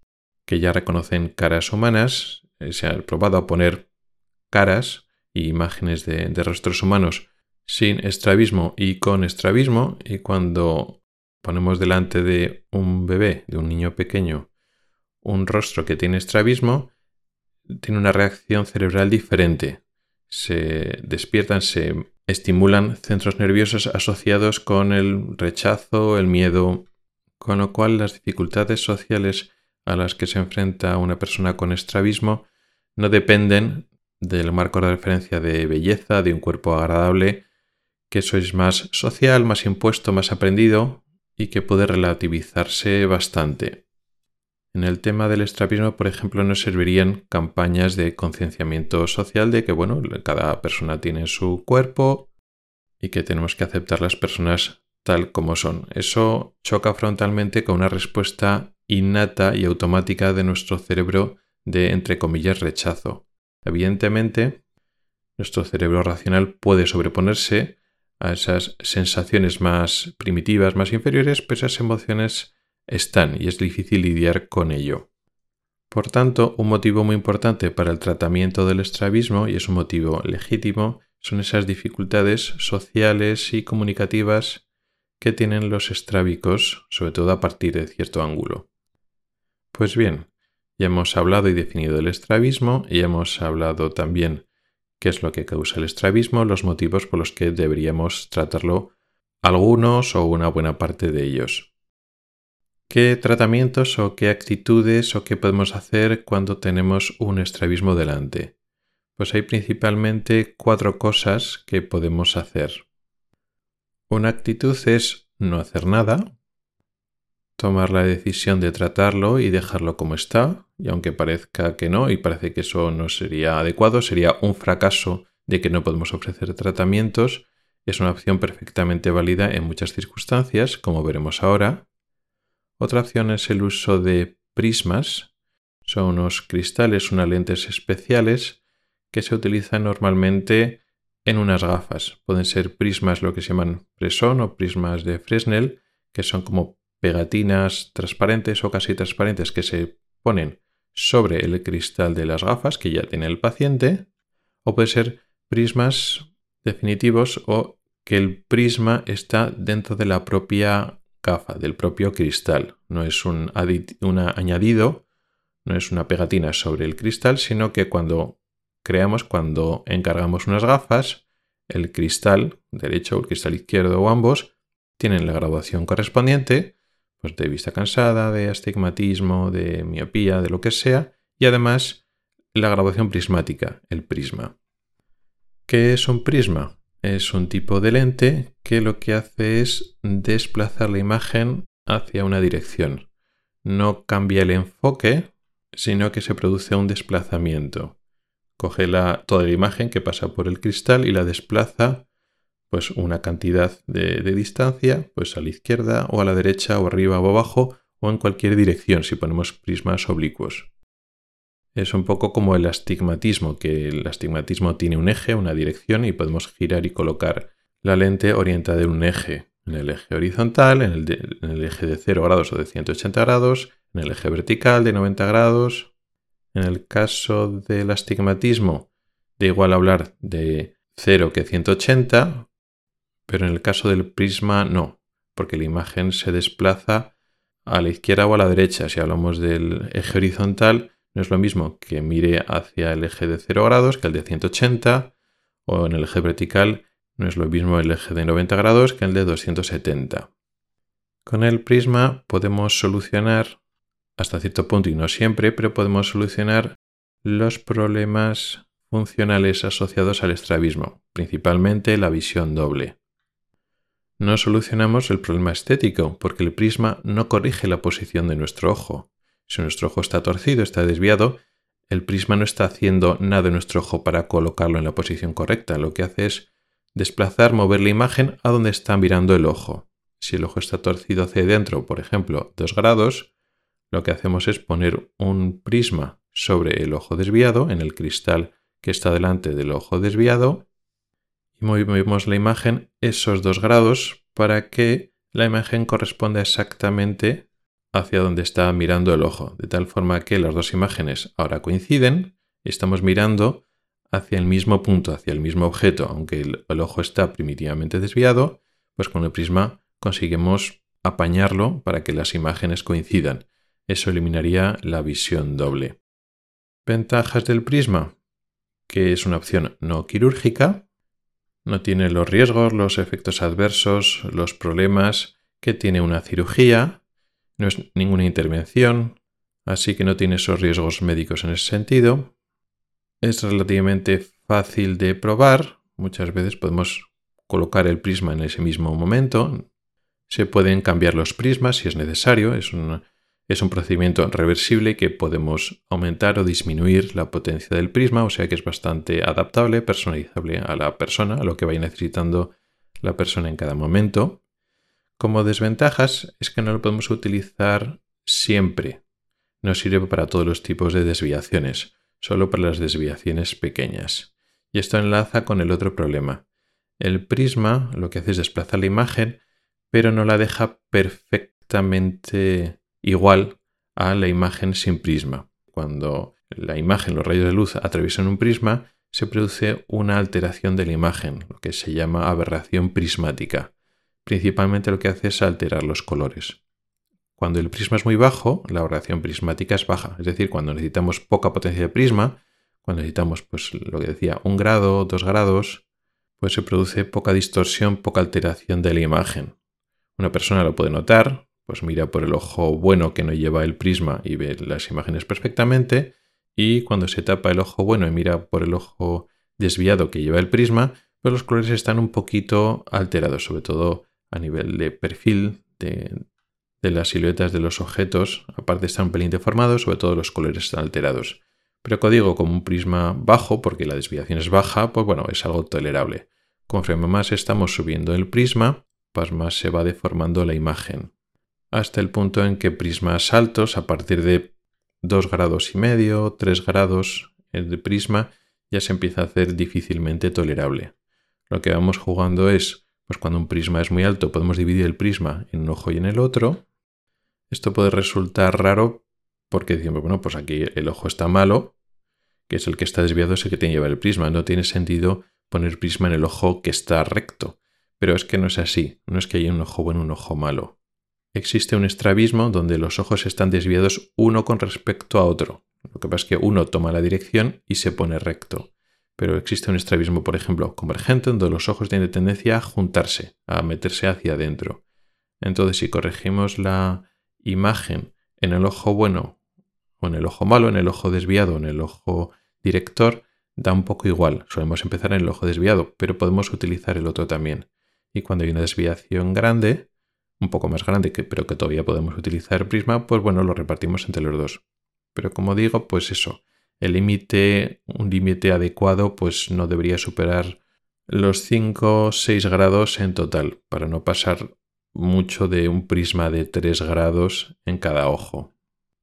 que ya reconocen caras humanas, eh, se ha probado a poner caras e imágenes de, rostros humanos sin estrabismo y con estrabismo y cuando ponemos delante de un bebé, de un niño pequeño, un rostro que tiene estrabismo, tiene una reacción cerebral diferente. Se despiertan, se estimulan centros nerviosos asociados con el rechazo, el miedo, con lo cual las dificultades sociales a las que se enfrenta una persona con estrabismo no dependen del marco de referencia de belleza, de un cuerpo agradable, que eso es más social, más impuesto, más aprendido y que puede relativizarse bastante. En el tema del estrabismo, por ejemplo, nos servirían campañas de concienciamiento social de que, bueno, cada persona tiene su cuerpo y que tenemos que aceptar las personas tal como son. Eso choca frontalmente con una respuesta innata y automática de nuestro cerebro de, entre comillas, rechazo. Evidentemente, nuestro cerebro racional puede sobreponerse a esas sensaciones más primitivas, más inferiores, pero esas emociones están y es difícil lidiar con ello. Por tanto, un motivo muy importante para el tratamiento del estrabismo, y es un motivo legítimo, son esas dificultades sociales y comunicativas que tienen los estrábicos, sobre todo a partir de cierto ángulo. Pues bien, ya hemos hablado y definido el estrabismo y hemos hablado también qué es lo que causa el estrabismo, los motivos por los que deberíamos tratarlo algunos o una buena parte de ellos. ¿Qué tratamientos o qué actitudes o qué podemos hacer cuando tenemos un estrabismo delante? Pues hay principalmente cuatro cosas que podemos hacer. Una actitud es no hacer nada, tomar la decisión de tratarlo y dejarlo como está, y aunque parezca que no, y parece que eso no sería adecuado, sería un fracaso de que no podemos ofrecer tratamientos, es una opción perfectamente válida en muchas circunstancias, como veremos ahora, otra opción es el uso de prismas. Son unos cristales, unas lentes especiales que se utilizan normalmente en unas gafas. Pueden ser prismas lo que se llaman Fresson o prismas de Fresnel, que son como pegatinas transparentes o casi transparentes que se ponen sobre el cristal de las gafas que ya tiene el paciente. O puede ser prismas definitivos o que el prisma está dentro de la propia gafa del propio cristal. No es un, añadido, no es una pegatina sobre el cristal, sino que cuando creamos, cuando encargamos unas gafas, el cristal derecho o el cristal izquierdo o ambos tienen la graduación correspondiente, pues de vista cansada, de astigmatismo, de miopía, de lo que sea, y además la graduación prismática, el prisma. ¿Qué es un prisma? Es un tipo de lente que lo que hace es desplazar la imagen hacia una dirección. No cambia el enfoque, sino que se produce un desplazamiento. Coge toda la imagen que pasa por el cristal y la desplaza pues una cantidad de, de distancia, pues a la izquierda o a la derecha o arriba o abajo o en cualquier dirección si ponemos prismas oblicuos. Es un poco como el astigmatismo, que el astigmatismo tiene un eje, una dirección y podemos girar y colocar la lente orientada en un eje, en el eje horizontal, en el, eje de 0 grados o de 180 grados, en el eje vertical de 90 grados. En el caso del astigmatismo, da igual hablar de 0 que 180, pero en el caso del prisma no, porque la imagen se desplaza a la izquierda o a la derecha. Si hablamos del eje horizontal, no es lo mismo que mire hacia el eje de 0 grados que el de 180 o en el eje vertical no es lo mismo el eje de 90 grados que el de 270. Con el prisma podemos solucionar, hasta cierto punto y no siempre, pero podemos solucionar los problemas funcionales asociados al estrabismo, principalmente la visión doble. No solucionamos el problema estético porque el prisma no corrige la posición de nuestro ojo, si nuestro ojo está torcido, está desviado, el prisma no está haciendo nada en nuestro ojo para colocarlo en la posición correcta. Lo que hace es desplazar, mover la imagen a donde está mirando el ojo. Si el ojo está torcido hacia adentro, por ejemplo, 2 grados, lo que hacemos es poner un prisma sobre el ojo desviado, en el cristal que está delante del ojo desviado, y movemos la imagen esos 2 grados para que la imagen corresponda exactamente hacia donde está mirando el ojo, de tal forma que las dos imágenes ahora coinciden estamos mirando hacia el mismo punto, hacia el mismo objeto, aunque el, ojo está primitivamente desviado, pues con el prisma conseguimos apañarlo para que las imágenes coincidan. Eso eliminaría la visión doble. Ventajas del prisma, que es una opción no quirúrgica, no tiene los riesgos, los efectos adversos, los problemas que tiene una cirugía, no es ninguna intervención, así que no tiene esos riesgos médicos en ese sentido. Es relativamente fácil de probar. Muchas veces podemos colocar el prisma en ese mismo momento. Se pueden cambiar los prismas si es necesario. Es un, es un procedimiento reversible que podemos aumentar o disminuir la potencia del prisma, o sea que es bastante adaptable, personalizable a la persona, a lo que vaya necesitando la persona en cada momento. Como desventajas es que no lo podemos utilizar siempre. No sirve para todos los tipos de desviaciones, solo para las desviaciones pequeñas. Y esto enlaza con el otro problema. El prisma lo que hace es desplazar la imagen, pero no la deja perfectamente igual a la imagen sin prisma. cuando la imagen, los rayos de luz atraviesan un prisma, se produce una alteración de la imagen, lo que se llama aberración prismática. Principalmente lo que hace es alterar los colores. Cuando el prisma es muy bajo, la aberración prismática es baja, es decir, cuando necesitamos poca potencia de prisma, cuando necesitamos, pues lo que decía, un grado, dos grados, pues se produce poca distorsión, poca alteración de la imagen. Una persona lo puede notar, pues mira por el ojo bueno que no lleva el prisma y ve las imágenes perfectamente, y cuando se tapa el ojo bueno y mira por el ojo desviado que lleva el prisma, pues los colores están un poquito alterados, sobre todo a nivel de perfil de, de las siluetas de los objetos, aparte están un pelín deformados, sobre todo los colores están alterados. Pero código como un prisma bajo, porque la desviación es baja, pues bueno, es algo tolerable. Conforme más estamos subiendo el prisma, pues más se va deformando la imagen. Hasta el punto en que prismas altos, a partir de 2 grados y medio, 3 grados de prisma, ya se empieza a hacer difícilmente tolerable. Lo que vamos jugando es, pues cuando un prisma es muy alto, podemos dividir el prisma en un ojo y en el otro. Esto puede resultar raro porque decimos, bueno, pues aquí el ojo está malo, que es el que está desviado, es el que tiene que llevar el prisma. No tiene sentido poner prisma en el ojo que está recto. Pero es que no es así, no es que haya un ojo bueno y un ojo malo. Existe un estrabismo donde los ojos están desviados uno con respecto a otro. Lo que pasa es que uno toma la dirección y se pone recto. Pero existe un estrabismo, por ejemplo, convergente, donde los ojos tienen tendencia a juntarse, a meterse hacia adentro. Entonces, si corregimos la imagen en el ojo bueno en el ojo malo, en el ojo desviado, en el ojo director, da un poco igual. Solemos empezar en el ojo desviado, pero podemos utilizar el otro también. Y cuando hay una desviación grande, un poco más grande, que, pero que todavía podemos utilizar prisma, pues bueno, lo repartimos entre los dos. Pero como digo, pues eso, el límite, un límite adecuado, pues no debería superar los 5 o 6 grados en total, para no pasar mucho de un prisma de 3 grados en cada ojo.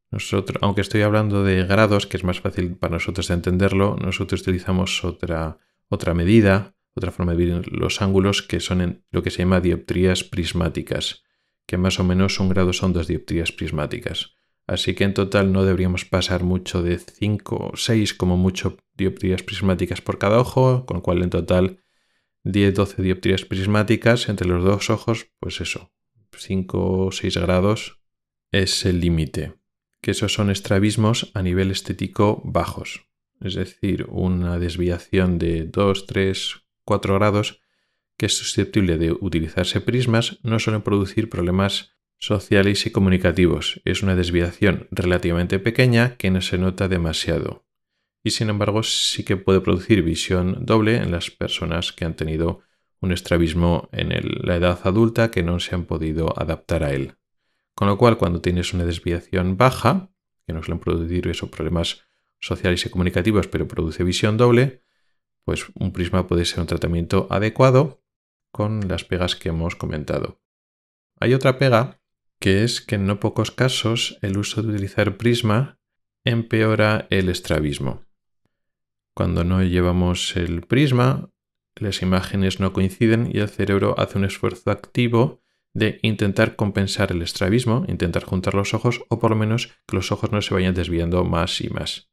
Nosotros, aunque estoy hablando de grados, que es más fácil para nosotros de entenderlo, nosotros utilizamos otra, otra medida, otra forma de medir los ángulos, que son lo que se llama dioptrías prismáticas, que más o menos un grado son dos dioptrías prismáticas. Así que en total no deberíamos pasar mucho de 5 o 6 como mucho dioptrías prismáticas por cada ojo, con lo cual en total 10-12 dioptrías prismáticas entre los dos ojos, pues eso, 5 o 6 grados es el límite que esos son estrabismos a nivel estético bajos, es decir, una desviación de 2, 3, 4 grados que es susceptible de utilizarse prismas no suele producir problemas sociales y comunicativos. Es una desviación relativamente pequeña que no se nota demasiado. Y sin embargo sí que puede producir visión doble en las personas que han tenido un estrabismo en la edad adulta que no se han podido adaptar a él. Con lo cual, cuando tienes una desviación baja, que no suelen producir esos problemas sociales y comunicativos, pero produce visión doble, pues un prisma puede ser un tratamiento adecuado con las pegas que hemos comentado. Hay otra pega que es que en no pocos casos el uso de utilizar prisma empeora el estrabismo. Cuando no llevamos el prisma, las imágenes no coinciden y el cerebro hace un esfuerzo activo de intentar compensar el estrabismo, intentar juntar los ojos o por lo menos que los ojos no se vayan desviando más y más.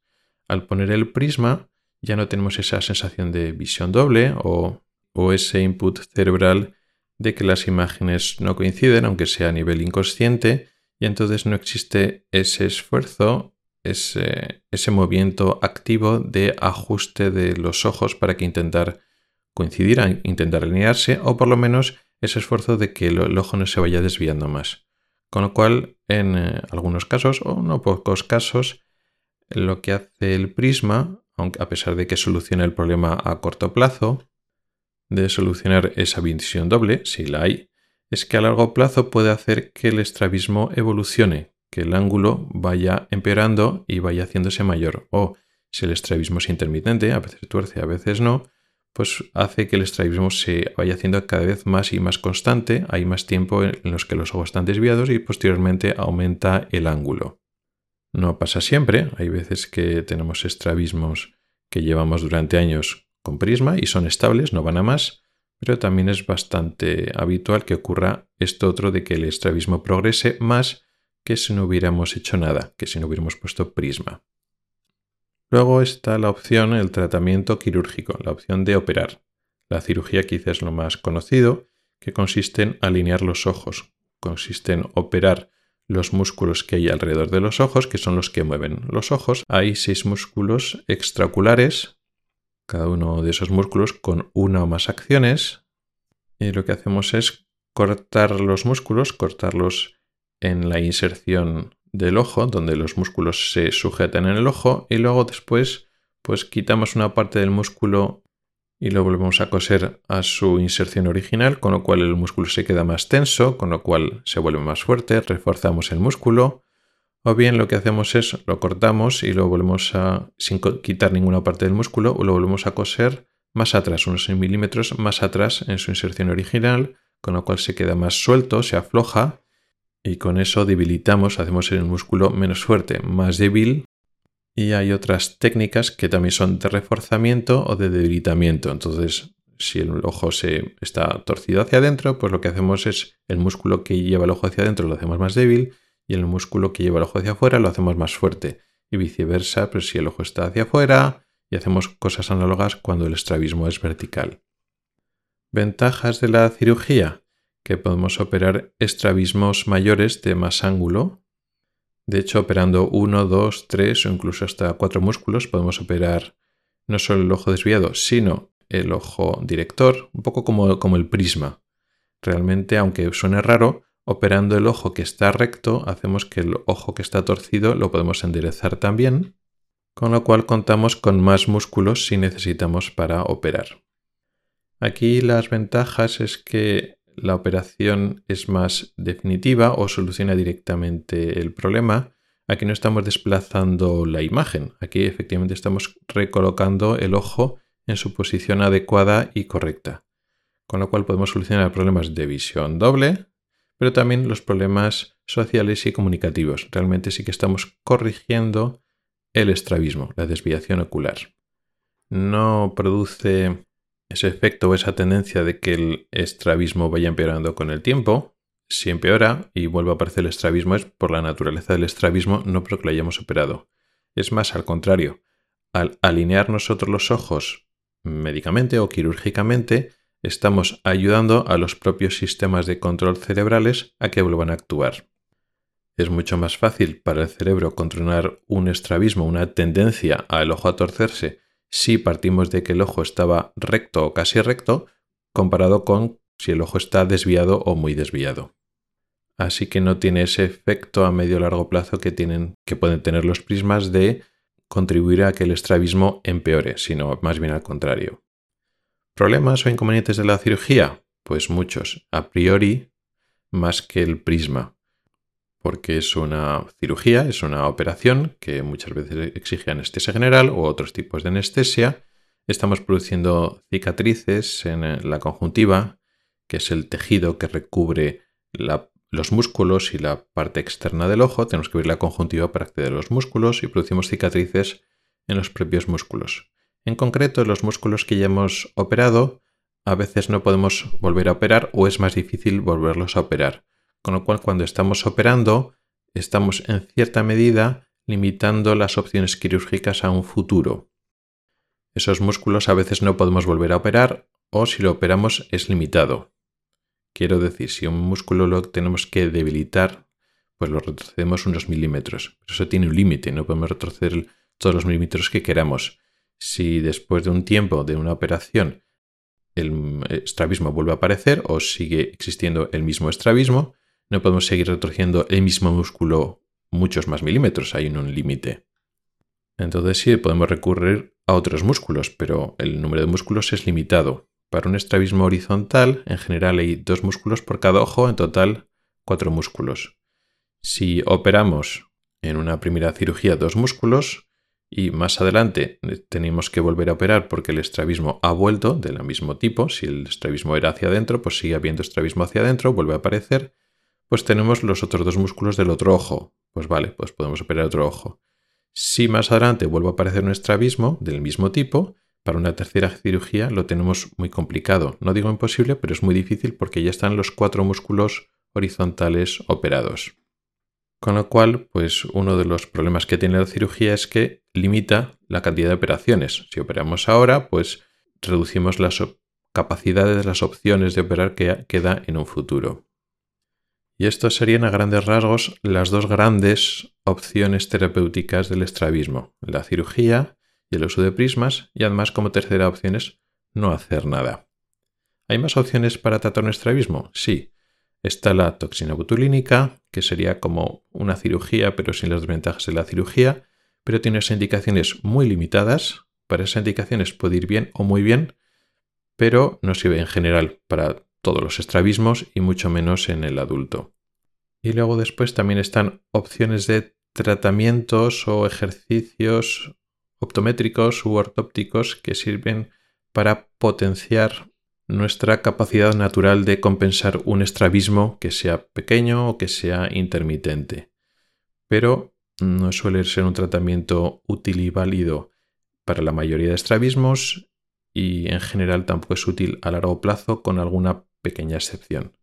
Al poner el prisma ya no tenemos esa sensación de visión doble o, ese input cerebral de que las imágenes no coinciden, aunque sea a nivel inconsciente, y entonces no existe ese esfuerzo, ese, ese movimiento activo de ajuste de los ojos para que intentar coincidir, intentar alinearse o por lo menos ese esfuerzo de que el, ojo no se vaya desviando más. Con lo cual, en eh, algunos casos, o no pocos casos, lo que hace el prisma, aunque a pesar de que soluciona el problema a corto plazo, de solucionar esa visión doble, si la hay, es que a largo plazo puede hacer que el estrabismo evolucione, que el ángulo vaya empeorando y vaya haciéndose mayor. O si el estrabismo es intermitente, a veces tuerce, a veces no, pues hace que el estrabismo se vaya haciendo cada vez más y más constante, hay más tiempo en los que los ojos están desviados y posteriormente aumenta el ángulo. No pasa siempre, hay veces que tenemos estrabismos que llevamos durante años prisma y son estables, no van a más, pero también es bastante habitual que ocurra esto otro de que el estrabismo progrese más que si no hubiéramos hecho nada, que si no hubiéramos puesto prisma. Luego está la opción, el tratamiento quirúrgico, la opción de operar. La cirugía quizás es lo más conocido, que consiste en alinear los ojos, consiste en operar los músculos que hay alrededor de los ojos, que son los que mueven los ojos. Hay seis músculos extraoculares, cada uno de esos músculos con una o más acciones. Y lo que hacemos es cortar los músculos, cortarlos en la inserción del ojo, donde los músculos se sujetan en el ojo, y luego después pues quitamos una parte del músculo y lo volvemos a coser a su inserción original, con lo cual el músculo se queda más tenso, con lo cual se vuelve más fuerte, reforzamos el músculo, o bien lo que hacemos es lo cortamos y lo volvemos a, sin quitar ninguna parte del músculo, o lo volvemos a coser más atrás, unos 6 milímetros más atrás en su inserción original, con lo cual se queda más suelto, se afloja, y con eso debilitamos, hacemos el músculo menos fuerte, más débil y hay otras técnicas que también son de reforzamiento o de debilitamiento. Entonces, si el ojo se está torcido hacia adentro, pues lo que hacemos es el músculo que lleva el ojo hacia adentro lo hacemos más débil y el músculo que lleva el ojo hacia afuera lo hacemos más fuerte. Y viceversa, pues si el ojo está hacia afuera y hacemos cosas análogas cuando el estrabismo es vertical. Ventajas de la cirugía, que podemos operar estrabismos mayores de más ángulo, de hecho, operando uno, dos, tres o incluso hasta cuatro músculos podemos operar no solo el ojo desviado, sino el ojo director, un poco como, como el prisma. Realmente, aunque suene raro, operando el ojo que está recto, hacemos que el ojo que está torcido lo podemos enderezar también, con lo cual contamos con más músculos si necesitamos para operar. Aquí las ventajas es que la operación es más definitiva o soluciona directamente el problema. Aquí no estamos desplazando la imagen, aquí efectivamente estamos recolocando el ojo en su posición adecuada y correcta, con lo cual podemos solucionar problemas de visión doble, pero también los problemas sociales y comunicativos. Realmente sí que estamos corrigiendo el estrabismo, la desviación ocular. No produce ese efecto o esa tendencia de que el estrabismo vaya empeorando con el tiempo, si empeora y vuelve a aparecer el estrabismo es por la naturaleza del estrabismo, no porque lo hayamos operado. Es más, al contrario, al alinear nosotros los ojos médicamente o quirúrgicamente, estamos ayudando a los propios sistemas de control cerebrales a que vuelvan a actuar. Es mucho más fácil para el cerebro controlar un estrabismo, una tendencia al ojo a torcerse, si partimos de que el ojo estaba recto o casi recto, comparado con si el ojo está desviado o muy desviado. Así que no tiene ese efecto a medio largo plazo que, tienen, que pueden tener los prismas de contribuir a que el estrabismo empeore, sino más bien al contrario. ¿Problemas o inconvenientes de la cirugía? Pues muchos. A priori, más que el prisma porque es una cirugía, es una operación que muchas veces exige anestesia general u otros tipos de anestesia. Estamos produciendo cicatrices en la conjuntiva, que es el tejido que recubre los músculos y la parte externa del ojo. Tenemos que ver la conjuntiva para acceder a los músculos y producimos cicatrices en los propios músculos. En concreto, los músculos que ya hemos operado, a veces no podemos volver a operar o es más difícil volverlos a operar con lo cual cuando estamos operando estamos en cierta medida limitando las opciones quirúrgicas a un futuro. Esos músculos a veces no podemos volver a operar o si lo operamos es limitado. Quiero decir, si un músculo lo tenemos que debilitar, pues lo retrocedemos unos milímetros. Pero eso tiene un límite, no podemos retroceder todos los milímetros que queramos. Si después de un tiempo de una operación el estrabismo vuelve a aparecer o sigue existiendo el mismo estrabismo, no podemos seguir retorciendo el mismo músculo muchos más milímetros, hay un límite. Entonces sí, podemos recurrir a otros músculos, pero el número de músculos es limitado. Para un estrabismo horizontal, en general hay dos músculos por cada ojo, en total cuatro músculos. Si operamos en una primera cirugía dos músculos y más adelante tenemos que volver a operar porque el estrabismo ha vuelto del mismo tipo, si el estrabismo era hacia adentro, pues sigue habiendo estrabismo hacia adentro, vuelve a aparecer pues tenemos los otros dos músculos del otro ojo. Pues vale, pues podemos operar otro ojo. Si más adelante vuelve a aparecer un estrabismo del mismo tipo, para una tercera cirugía lo tenemos muy complicado. No digo imposible, pero es muy difícil porque ya están los cuatro músculos horizontales operados. Con lo cual, pues uno de los problemas que tiene la cirugía es que limita la cantidad de operaciones. Si operamos ahora, pues reducimos las capacidades, las opciones de operar que queda en un futuro. Y estos serían a grandes rasgos las dos grandes opciones terapéuticas del estrabismo, la cirugía y el uso de prismas, y además como tercera opción es no hacer nada. ¿Hay más opciones para tratar un estrabismo? Sí. Está la toxina botulínica, que sería como una cirugía, pero sin las desventajas de la cirugía, pero tiene indicaciones muy limitadas. Para esas indicaciones puede ir bien o muy bien, pero no sirve en general para todos los estrabismos y mucho menos en el adulto. Y luego después también están opciones de tratamientos o ejercicios optométricos u ortópticos que sirven para potenciar nuestra capacidad natural de compensar un estrabismo que sea pequeño o que sea intermitente. Pero no suele ser un tratamiento útil y válido para la mayoría de estrabismos y en general tampoco es útil a largo plazo con alguna pequeña excepción.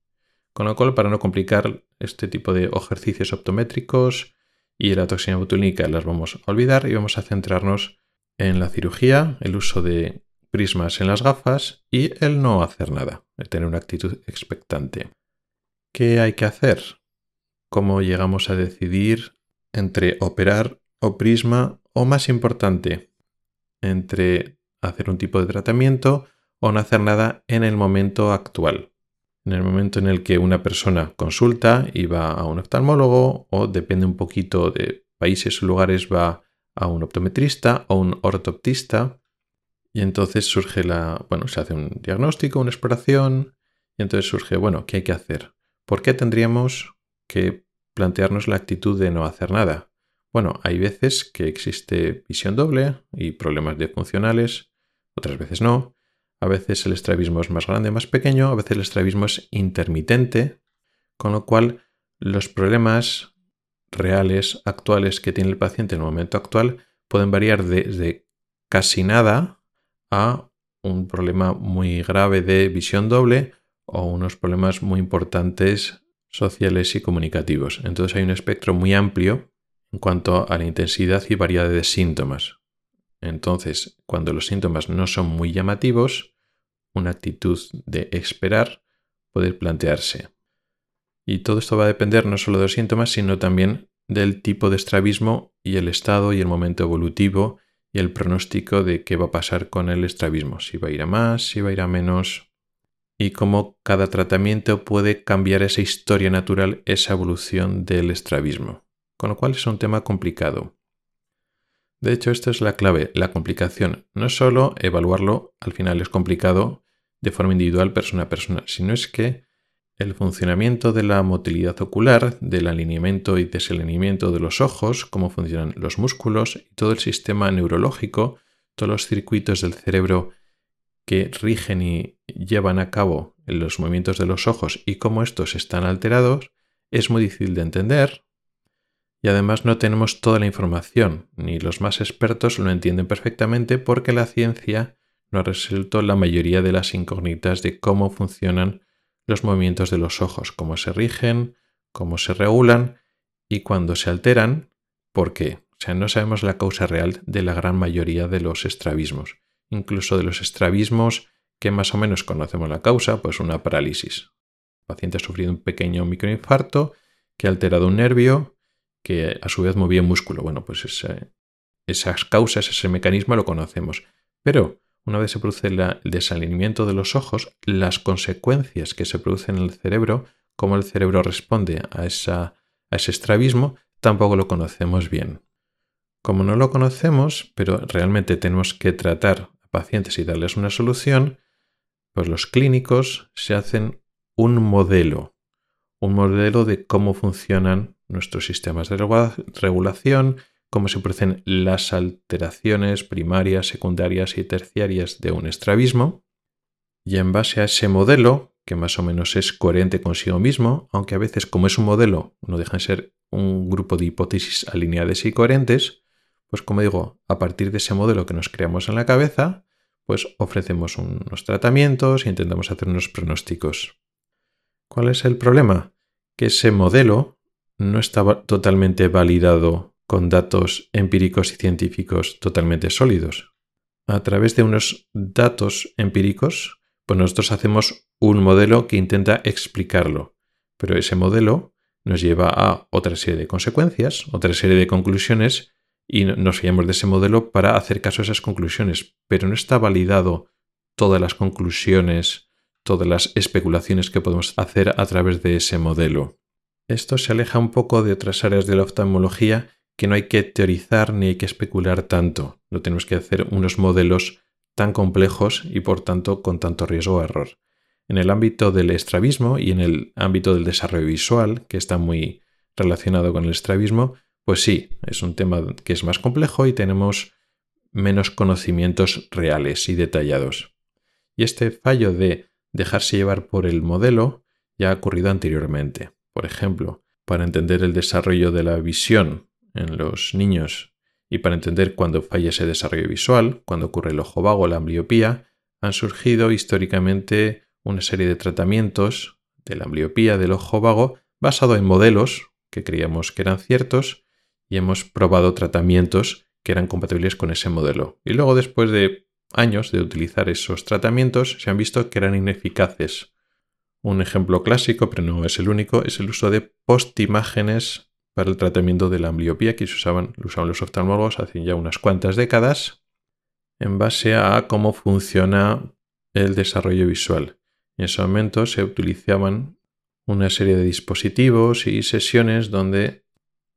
Con lo cual, para no complicar este tipo de ejercicios optométricos y la toxina botulínica las vamos a olvidar y vamos a centrarnos en la cirugía, el uso de prismas en las gafas y el no hacer nada, el tener una actitud expectante. ¿Qué hay que hacer? ¿Cómo llegamos a decidir entre operar o prisma o más importante, entre hacer un tipo de tratamiento o no hacer nada en el momento actual? En el momento en el que una persona consulta y va a un oftalmólogo o depende un poquito de países o lugares va a un optometrista o un ortoptista y entonces surge la, bueno, se hace un diagnóstico, una exploración, y entonces surge, bueno, ¿qué hay que hacer? ¿Por qué tendríamos que plantearnos la actitud de no hacer nada? Bueno, hay veces que existe visión doble y problemas de funcionales, otras veces no. A veces el estrabismo es más grande, más pequeño, a veces el estrabismo es intermitente, con lo cual los problemas reales, actuales que tiene el paciente en el momento actual pueden variar desde casi nada a un problema muy grave de visión doble o unos problemas muy importantes sociales y comunicativos. Entonces hay un espectro muy amplio en cuanto a la intensidad y variedad de síntomas. Entonces, cuando los síntomas no son muy llamativos, una actitud de esperar puede plantearse. Y todo esto va a depender no solo de los síntomas, sino también del tipo de estrabismo y el estado y el momento evolutivo y el pronóstico de qué va a pasar con el estrabismo, si va a ir a más, si va a ir a menos, y cómo cada tratamiento puede cambiar esa historia natural, esa evolución del estrabismo. Con lo cual es un tema complicado. De hecho, esta es la clave, la complicación. No solo evaluarlo, al final es complicado de forma individual persona a persona, sino es que el funcionamiento de la motilidad ocular, del alineamiento y desalineamiento de los ojos, cómo funcionan los músculos y todo el sistema neurológico, todos los circuitos del cerebro que rigen y llevan a cabo los movimientos de los ojos y cómo estos están alterados, es muy difícil de entender. Y además no tenemos toda la información, ni los más expertos lo entienden perfectamente porque la ciencia no ha resuelto la mayoría de las incógnitas de cómo funcionan los movimientos de los ojos, cómo se rigen, cómo se regulan y cuando se alteran, ¿por qué? O sea, no sabemos la causa real de la gran mayoría de los estrabismos, incluso de los estrabismos que más o menos conocemos la causa, pues una parálisis. El paciente ha sufrido un pequeño microinfarto que ha alterado un nervio que a su vez movía un músculo. Bueno, pues esas causas, ese mecanismo lo conocemos. Pero una vez se produce el desalineamiento de los ojos, las consecuencias que se producen en el cerebro, cómo el cerebro responde a, ese estrabismo, tampoco lo conocemos bien. Como no lo conocemos, pero realmente tenemos que tratar a pacientes y darles una solución, pues los clínicos se hacen un modelo, un modelo de cómo funcionan nuestros sistemas de regulación, cómo se producen las alteraciones primarias, secundarias y terciarias de un estrabismo, y en base a ese modelo, que más o menos es coherente consigo mismo, aunque a veces como es un modelo no dejan de ser un grupo de hipótesis alineadas y coherentes, pues como digo, a partir de ese modelo que nos creamos en la cabeza, pues ofrecemos unos tratamientos e intentamos hacer unos pronósticos. ¿Cuál es el problema? Que ese modelo no está totalmente validado con datos empíricos y científicos totalmente sólidos. A través de unos datos empíricos, pues nosotros hacemos un modelo que intenta explicarlo, pero ese modelo nos lleva a otra serie de consecuencias, otra serie de conclusiones, y nos fiamos de ese modelo para hacer caso a esas conclusiones, pero no está validado todas las conclusiones, todas las especulaciones que podemos hacer a través de ese modelo. Esto se aleja un poco de otras áreas de la oftalmología que no hay que teorizar ni hay que especular tanto. No tenemos que hacer unos modelos tan complejos y por tanto con tanto riesgo de error. En el ámbito del estrabismo y en el ámbito del desarrollo visual, que está muy relacionado con el estrabismo, pues sí, es un tema que es más complejo y tenemos menos conocimientos reales y detallados. Y este fallo de dejarse llevar por el modelo ya ha ocurrido anteriormente. Por ejemplo, para entender el desarrollo de la visión en los niños y para entender cuándo falla ese desarrollo visual, cuando ocurre el ojo vago, la ambliopía, han surgido históricamente una serie de tratamientos de la ambliopía del ojo vago basado en modelos que creíamos que eran ciertos y hemos probado tratamientos que eran compatibles con ese modelo. Y luego después de años de utilizar esos tratamientos se han visto que eran ineficaces. Un ejemplo clásico, pero no es el único, es el uso de postimágenes para el tratamiento de la ambliopía que se usaban, lo usaban los oftalmólogos hace ya unas cuantas décadas en base a cómo funciona el desarrollo visual. En ese momento se utilizaban una serie de dispositivos y sesiones donde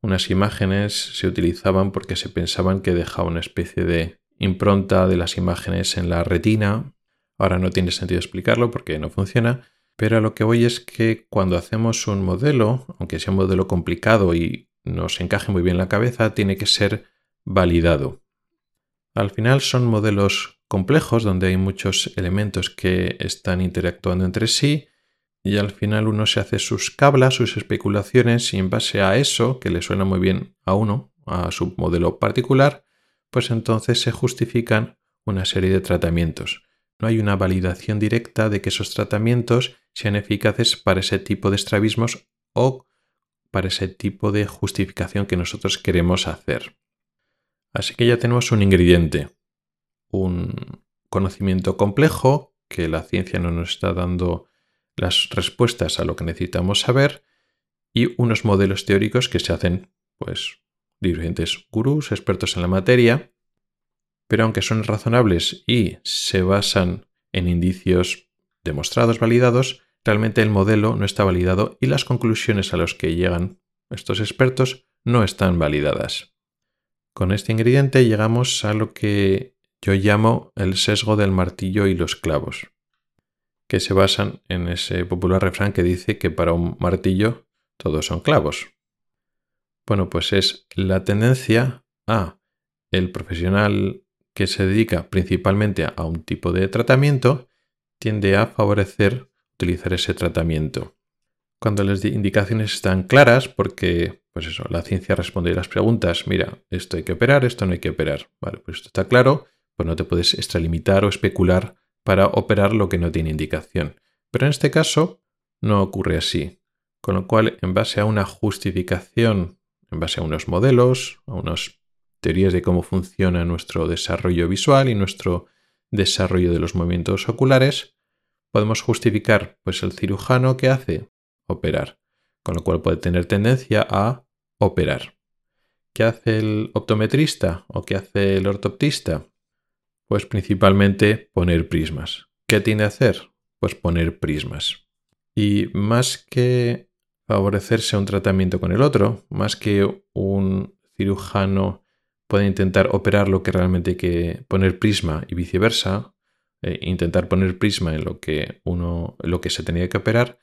unas imágenes se utilizaban porque se pensaban que dejaba una especie de impronta de las imágenes en la retina. Ahora no tiene sentido explicarlo porque no funciona, pero a lo que voy es que cuando hacemos un modelo, aunque sea un modelo complicado y nos encaje muy bien en la cabeza, tiene que ser validado. Al final son modelos complejos donde hay muchos elementos que están interactuando entre sí y al final uno se hace sus cablas, sus especulaciones y en base a eso, que le suena muy bien a uno, a su modelo particular, pues entonces se justifican una serie de tratamientos. No hay una validación directa de que esos tratamientos sean eficaces para ese tipo de estrabismos o para ese tipo de justificación que nosotros queremos hacer. Así que ya tenemos un ingrediente, un conocimiento complejo que la ciencia no nos está dando las respuestas a lo que necesitamos saber y unos modelos teóricos que se hacen, pues, diferentes gurús, expertos en la materia, pero aunque son razonables y se basan en indicios demostrados, validados, realmente el modelo no está validado y las conclusiones a las que llegan estos expertos no están validadas. Con este ingrediente llegamos a lo que yo llamo el sesgo del martillo y los clavos que se basan en ese popular refrán que dice que para un martillo todos son clavos. Bueno, pues es la tendencia a el profesional que se dedica principalmente a un tipo de tratamiento tiende a favorecer utilizar ese tratamiento. Cuando las indicaciones están claras, porque pues eso, la ciencia responde a las preguntas, mira, esto hay que operar, esto no hay que operar. Vale, pues esto está claro, pues no te puedes extralimitar o especular para operar lo que no tiene indicación. Pero en este caso no ocurre así. Con lo cual, en base a una justificación, en base a unos modelos, a unas teorías de cómo funciona nuestro desarrollo visual y nuestro desarrollo de los movimientos oculares, podemos justificar pues el cirujano que hace operar, con lo cual puede tener tendencia a operar. ¿Qué hace el optometrista o qué hace el ortoptista? Pues principalmente poner prismas. ¿Qué tiene que hacer? Pues poner prismas. Y más que favorecerse a un tratamiento con el otro, más que un cirujano puede intentar operar lo que realmente hay que poner prisma y viceversa, e intentar poner prisma en lo que uno lo que se tenía que operar,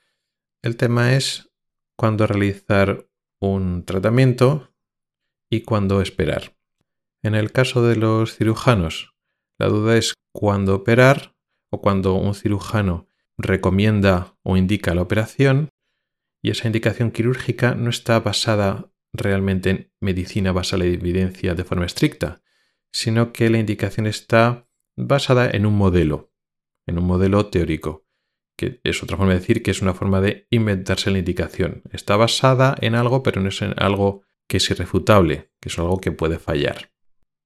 el tema es cuándo realizar un tratamiento y cuándo esperar. En el caso de los cirujanos, la duda es cuándo operar o cuando un cirujano recomienda o indica la operación y esa indicación quirúrgica no está basada realmente en medicina basada en la evidencia de forma estricta, sino que la indicación está basada en un modelo, en un modelo teórico, que es otra forma de decir que es una forma de inventarse la indicación. Está basada en algo, pero no es en algo que es irrefutable, que es algo que puede fallar.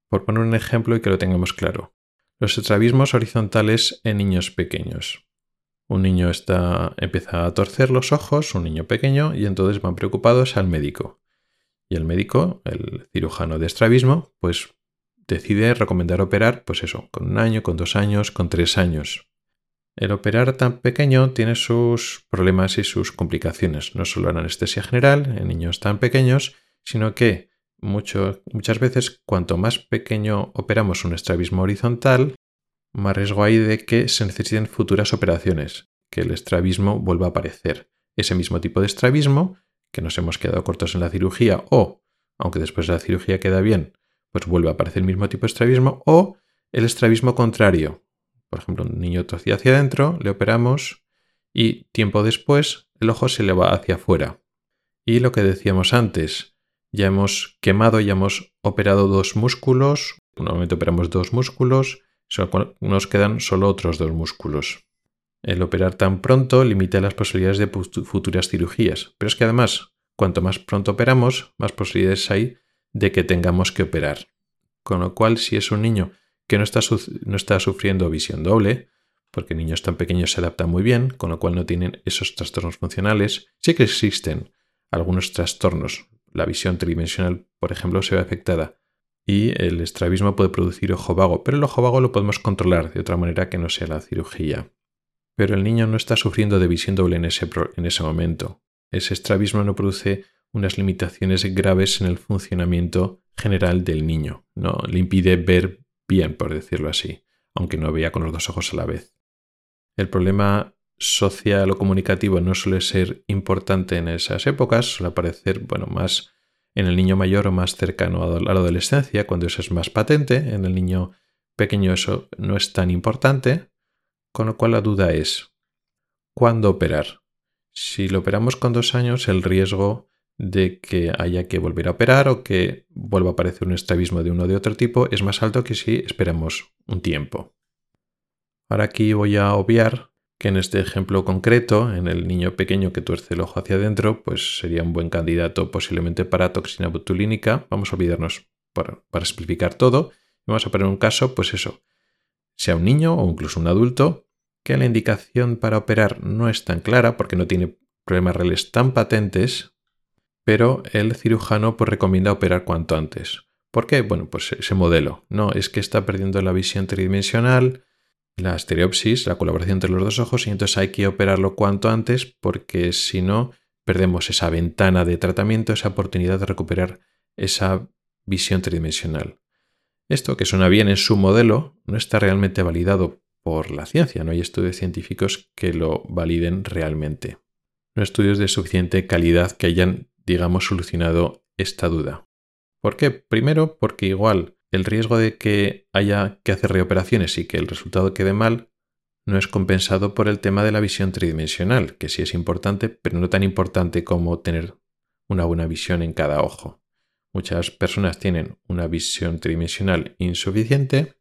Por poner un ejemplo y que lo tengamos claro. Los estrabismos horizontales en niños pequeños. Un niño está, empieza a torcer los ojos, un niño pequeño, y entonces van preocupados al médico. Y el médico, el cirujano de estrabismo, pues decide recomendar operar, pues eso, con un año, con dos años, con tres años. El operar tan pequeño tiene sus problemas y sus complicaciones, no solo en anestesia general, en niños tan pequeños, sino que muchas veces cuanto más pequeño operamos un estrabismo horizontal, más riesgo hay de que se necesiten futuras operaciones, que el estrabismo vuelva a aparecer. Ese mismo tipo de estrabismo, que nos hemos quedado cortos en la cirugía, o, aunque después de la cirugía queda bien, pues vuelve a aparecer el mismo tipo de estrabismo, o el estrabismo contrario. Por ejemplo, un niño torcido hacia adentro, le operamos y tiempo después el ojo se le va hacia afuera. Y lo que decíamos antes, ya hemos quemado, ya hemos operado dos músculos, normalmente operamos dos músculos, nos quedan solo otros dos músculos. El operar tan pronto limita las posibilidades de futuras cirugías, pero es que además, cuanto más pronto operamos, más posibilidades hay de que tengamos que operar. Con lo cual, si es un niño que no está, no está sufriendo visión doble, porque niños tan pequeños se adaptan muy bien, con lo cual no tienen esos trastornos funcionales, sí que existen algunos trastornos. La visión tridimensional, por ejemplo, se ve afectada y el estrabismo puede producir ojo vago, pero el ojo vago lo podemos controlar de otra manera que no sea la cirugía. Pero el niño no está sufriendo de visión doble en ese, en ese momento. Ese estrabismo no produce unas limitaciones graves en el funcionamiento general del niño. No le impide ver bien, por decirlo así, aunque no vea con los dos ojos a la vez. El problema social o comunicativo no suele ser importante en esas épocas, suele aparecer, bueno, más en el niño mayor o más cercano a la adolescencia, cuando eso es más patente, en el niño pequeño eso no es tan importante, con lo cual la duda es, ¿cuándo operar? Si lo operamos con dos años, el riesgo de que haya que volver a operar o que vuelva a aparecer un estrabismo de uno o de otro tipo es más alto que si esperamos un tiempo. Ahora aquí voy a obviar que en este ejemplo concreto, en el niño pequeño que tuerce el ojo hacia adentro, pues sería un buen candidato posiblemente para toxina botulínica. Vamos a olvidarnos para, para explicar todo. Vamos a poner un caso, pues eso, sea un niño o incluso un adulto, que la indicación para operar no es tan clara porque no tiene problemas reales tan patentes pero el cirujano pues, recomienda operar cuanto antes. ¿Por qué? Bueno, pues ese modelo. No, es que está perdiendo la visión tridimensional, la estereopsis, la colaboración entre los dos ojos, y entonces hay que operarlo cuanto antes porque si no, perdemos esa ventana de tratamiento, esa oportunidad de recuperar esa visión tridimensional. Esto, que suena bien en su modelo, no está realmente validado por la ciencia, no hay estudios científicos que lo validen realmente. No estudios de suficiente calidad que hayan digamos, solucionado esta duda. ¿Por qué? Primero, porque igual el riesgo de que haya que hacer reoperaciones y que el resultado quede mal no es compensado por el tema de la visión tridimensional, que sí es importante, pero no tan importante como tener una buena visión en cada ojo. Muchas personas tienen una visión tridimensional insuficiente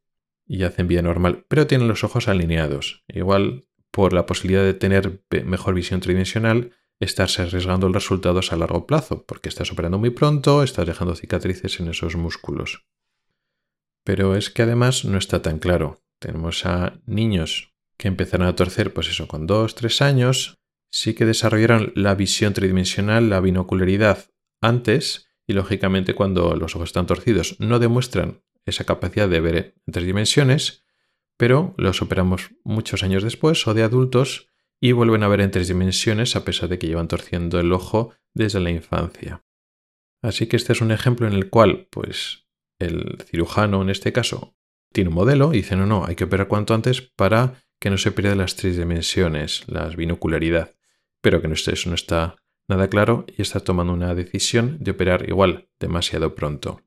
y hacen vida normal, pero tienen los ojos alineados. Igual, por la posibilidad de tener mejor visión tridimensional, estarse arriesgando los resultados a largo plazo, porque estás operando muy pronto, estás dejando cicatrices en esos músculos. Pero es que además no está tan claro. Tenemos a niños que empezaron a torcer, pues eso, con 2, 3 años, sí que desarrollaron la visión tridimensional, la binocularidad antes, y lógicamente cuando los ojos están torcidos no demuestran esa capacidad de ver en tres dimensiones, pero los operamos muchos años después o de adultos y vuelven a ver en tres dimensiones a pesar de que llevan torciendo el ojo desde la infancia. Así que este es un ejemplo en el cual, pues, el cirujano en este caso tiene un modelo y dice, no, no, hay que operar cuanto antes para que no se pierdan las tres dimensiones, la binocularidad, pero que no eso no está nada claro y está tomando una decisión de operar igual demasiado pronto.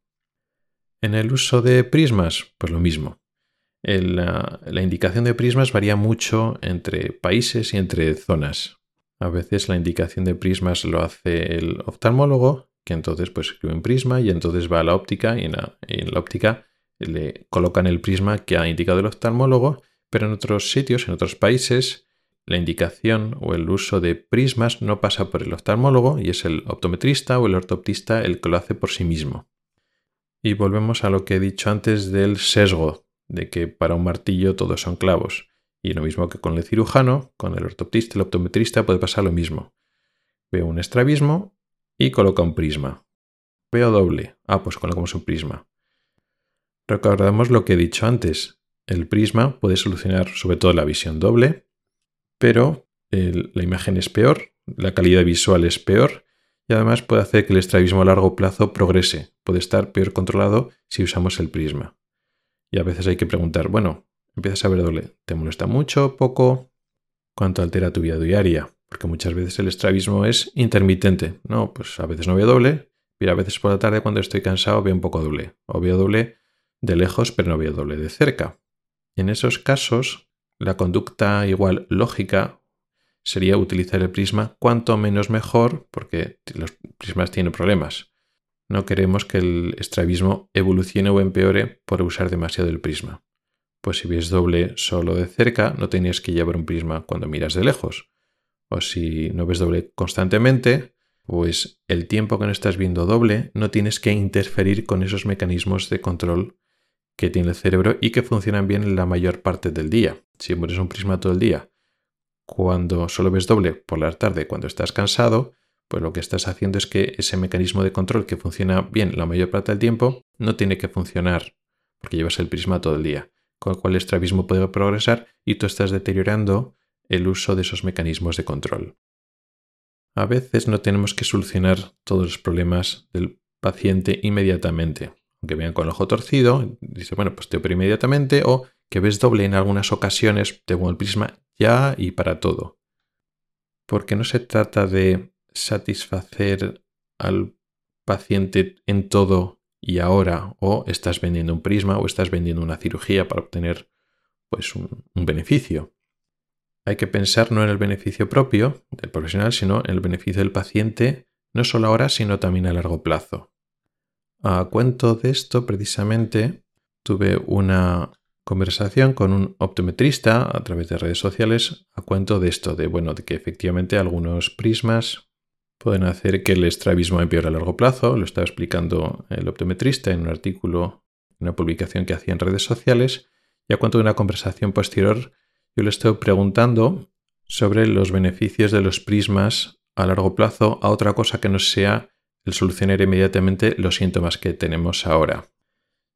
En el uso de prismas, pues lo mismo la, indicación de prismas varía mucho entre países y entre zonas. A veces la indicación de prismas lo hace el oftalmólogo, que entonces pues escribe un prisma y entonces va a la óptica y en la, óptica le colocan el prisma que ha indicado el oftalmólogo, pero en otros sitios, en otros países, la indicación o el uso de prismas no pasa por el oftalmólogo y es el optometrista o el ortoptista el que lo hace por sí mismo. Y volvemos a lo que he dicho antes del sesgo, de que para un martillo todos son clavos. Y lo mismo que con el cirujano, con el ortoptista, el optometrista puede pasar lo mismo. Veo un estrabismo y coloca un prisma. Veo doble. Ah, pues colocamos un prisma. Recordamos lo que he dicho antes. El prisma puede solucionar sobre todo la visión doble, pero la imagen es peor, la calidad visual es peor y además puede hacer que el estrabismo a largo plazo progrese. Puede estar peor controlado si usamos el prisma. Y a veces hay que preguntar, bueno, empiezas a ver doble, ¿te molesta mucho, poco? ¿Cuánto altera tu vida diaria? Porque muchas veces el estrabismo es intermitente. No, pues a veces no veo doble, pero a veces por la tarde cuando estoy cansado veo un poco doble. O veo doble de lejos, pero no veo doble de cerca. En esos casos, la conducta igual lógica sería utilizar el prisma cuanto menos mejor, porque los prismas tienen problemas. No queremos que el estrabismo evolucione o empeore por usar demasiado el prisma. Pues si ves doble solo de cerca, no tienes que llevar un prisma cuando miras de lejos. O si no ves doble constantemente, pues el tiempo que no estás viendo doble no tienes que interferir con esos mecanismos de control que tiene el cerebro y que funcionan bien la mayor parte del día. Si mueres un prisma todo el día, cuando solo ves doble por la tarde cuando estás cansado, pues lo que estás haciendo es que ese mecanismo de control que funciona bien la mayor parte del tiempo no tiene que funcionar porque llevas el prisma todo el día, con lo cual el estrabismo puede progresar y tú estás deteriorando el uso de esos mecanismos de control. A veces no tenemos que solucionar todos los problemas del paciente inmediatamente que vean con el ojo torcido, dice, bueno, pues te opero inmediatamente, o que ves doble en algunas ocasiones, te pongo el prisma ya y para todo. Porque no se trata de satisfacer al paciente en todo y ahora, o estás vendiendo un prisma o estás vendiendo una cirugía para obtener pues un, un beneficio. Hay que pensar no en el beneficio propio del profesional, sino en el beneficio del paciente, no solo ahora, sino también a largo plazo. A cuento de esto, precisamente, tuve una conversación con un optometrista a través de redes sociales a cuento de esto, de bueno, de que efectivamente algunos prismas pueden hacer que el estrabismo empeore a largo plazo. Lo estaba explicando el optometrista en un artículo, una publicación que hacía en redes sociales. Y a cuento de una conversación posterior, yo le estoy preguntando sobre los beneficios de los prismas a largo plazo a otra cosa que no sea el solucionar inmediatamente los síntomas que tenemos ahora.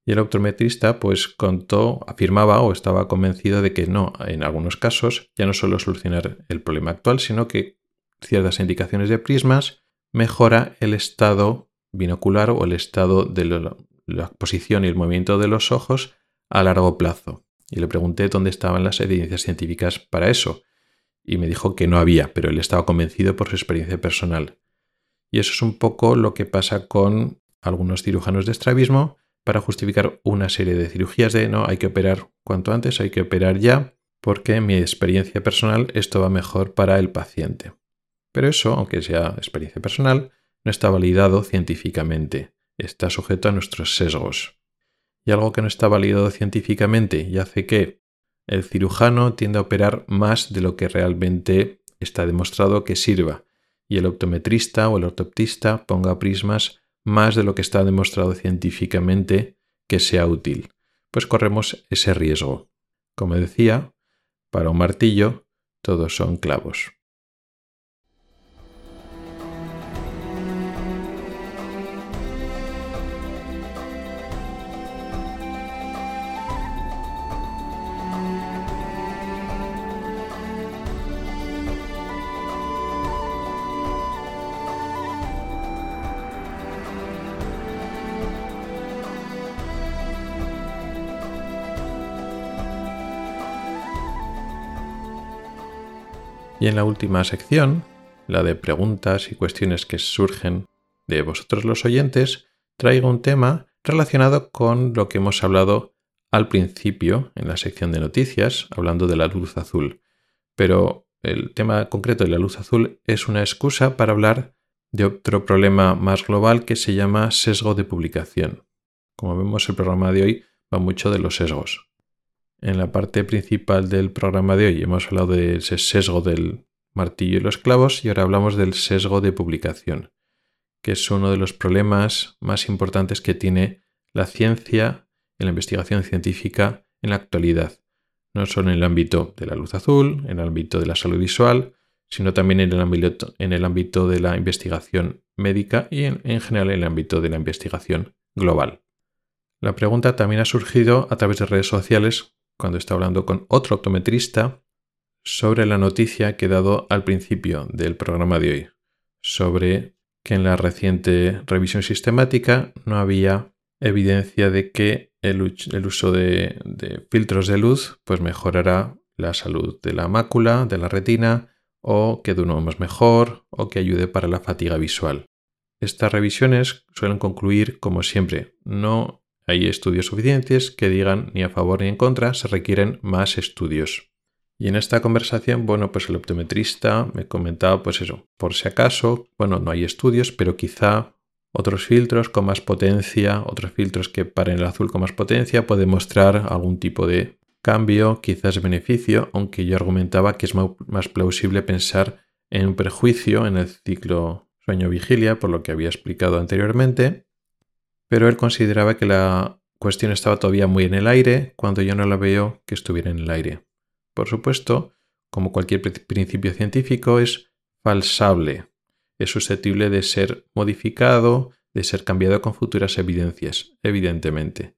Y el optometrista pues contó, afirmaba o estaba convencido de que no, en algunos casos ya no solo solucionar el problema actual, sino que ciertas indicaciones de prismas mejora el estado binocular o el estado de la posición y el movimiento de los ojos a largo plazo. Y le pregunté dónde estaban las evidencias científicas para eso. Y me dijo que no había, pero él estaba convencido por su experiencia personal. Y eso es un poco lo que pasa con algunos cirujanos de estrabismo para justificar una serie de cirugías de no, hay que operar cuanto antes, hay que operar ya, porque en mi experiencia personal esto va mejor para el paciente. Pero eso, aunque sea experiencia personal, no está validado científicamente, está sujeto a nuestros sesgos. Y algo que no está validado científicamente y hace que el cirujano tienda a operar más de lo que realmente está demostrado que sirva, y el optometrista o el ortoptista ponga prismas más de lo que está demostrado científicamente que sea útil, pues corremos ese riesgo. Como decía, para un martillo todos son clavos. Y en la última sección, la de preguntas y cuestiones que surgen de vosotros los oyentes, traigo un tema relacionado con lo que hemos hablado al principio en la sección de noticias, hablando de la luz azul. Pero el tema concreto de la luz azul es una excusa para hablar de otro problema más global que se llama sesgo de publicación. Como vemos, el programa de hoy va mucho de los sesgos. En la parte principal del programa de hoy hemos hablado de ese sesgo del martillo y los clavos y ahora hablamos del sesgo de publicación, que es uno de los problemas más importantes que tiene la ciencia en la investigación científica en la actualidad, no solo en el ámbito de la luz azul, en el ámbito de la salud visual, sino también en el ámbito, en el ámbito de la investigación médica y en, en general en el ámbito de la investigación global. La pregunta también ha surgido a través de redes sociales cuando está hablando con otro optometrista sobre la noticia que he dado al principio del programa de hoy, sobre que en la reciente revisión sistemática no había evidencia de que el, uso de, filtros de luz pues mejorará la salud de la mácula, de la retina, o que durmamos mejor, o que ayude para la fatiga visual. Estas revisiones suelen concluir, como siempre, no hay estudios suficientes que digan ni a favor ni en contra, se requieren más estudios. Y en esta conversación, bueno, pues el optometrista me comentaba, pues eso, por si acaso, bueno, no hay estudios, pero quizá otros filtros con más potencia, otros filtros que paren el azul con más potencia, pueden mostrar algún tipo de cambio, quizás beneficio, aunque yo argumentaba que es más plausible pensar en un prejuicio en el ciclo sueño-vigilia, por lo que había explicado anteriormente, pero él consideraba que la cuestión estaba todavía muy en el aire cuando yo no la veo que estuviera en el aire. Por supuesto, como cualquier principio científico, es falsable, es susceptible de ser modificado, de ser cambiado con futuras evidencias, evidentemente.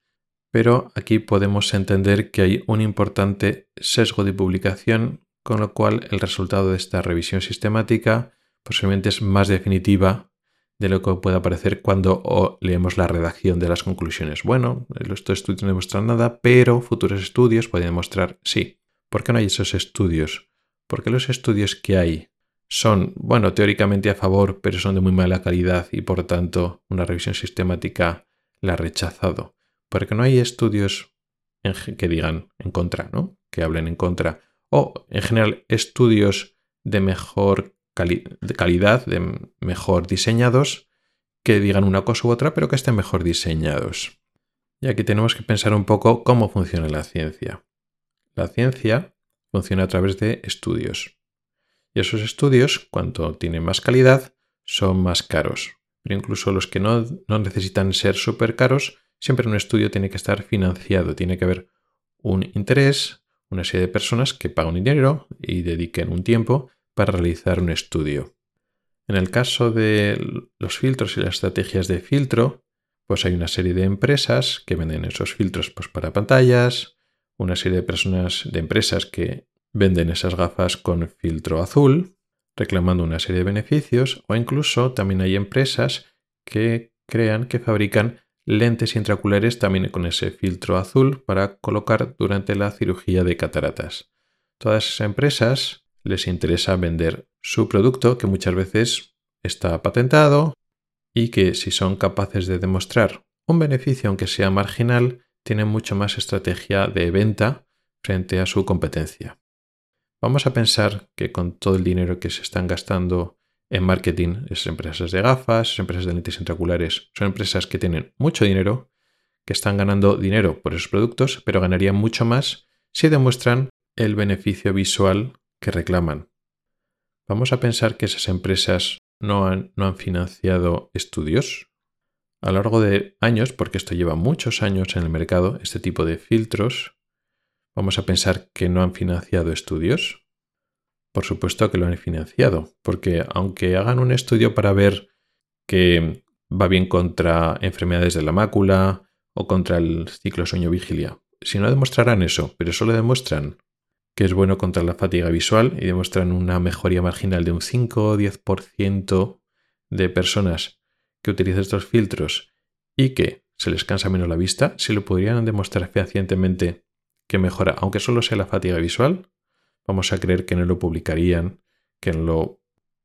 Pero aquí podemos entender que hay un importante sesgo de publicación, con lo cual el resultado de esta revisión sistemática posiblemente es más definitiva de lo que pueda parecer cuando leemos la redacción de las conclusiones. Bueno, estos estudios no demuestran nada, pero futuros estudios pueden demostrar sí. ¿Por qué no hay esos estudios? Porque los estudios que hay son, bueno, teóricamente a favor, pero son de muy mala calidad y por tanto una revisión sistemática la ha rechazado. Porque no hay estudios que digan en contra, ¿no? Que hablen en contra. O en general estudios de mejor de calidad, de mejor diseñados, que digan una cosa u otra, pero que estén mejor diseñados. Y aquí tenemos que pensar un poco cómo funciona la ciencia. La ciencia funciona a través de estudios. Y esos estudios, cuanto tienen más calidad, son más caros. Pero incluso los que no, necesitan ser súper caros, siempre un estudio tiene que estar financiado. Tiene que haber un interés, una serie de personas que pagan dinero y dediquen un tiempo para realizar un estudio. En el caso de los filtros y las estrategias de filtro, pues hay una serie de empresas que venden esos filtros pues, para pantallas, una serie de personas, de empresas que venden esas gafas con filtro azul, reclamando una serie de beneficios, o incluso también hay empresas que crean que fabrican lentes intraoculares también con ese filtro azul para colocar durante la cirugía de cataratas. Todas esas empresas les interesa vender su producto que muchas veces está patentado y que si son capaces de demostrar un beneficio aunque sea marginal, tiene mucho más estrategia de venta frente a su competencia. Vamos a pensar que con todo el dinero que se están gastando en marketing, esas empresas de gafas, esas empresas de lentes intraoculares, son empresas que tienen mucho dinero, que están ganando dinero por esos productos, pero ganarían mucho más si demuestran el beneficio visual que reclaman. Vamos a pensar que esas empresas no han, no han financiado estudios, a lo largo de años, porque esto lleva muchos años en el mercado, este tipo de filtros, vamos a pensar que no han financiado estudios. Por supuesto que lo han financiado, porque aunque hagan un estudio para ver que va bien contra enfermedades de la mácula o contra el ciclo sueño-vigilia, si no demostrarán eso, pero solo demuestran que es bueno contra la fatiga visual y demuestran una mejoría marginal de un 5 o 10% de personas que utilizan estos filtros y que se les cansa menos la vista, si lo podrían demostrar fehacientemente que mejora, aunque solo sea la fatiga visual, vamos a creer que no lo publicarían, que no lo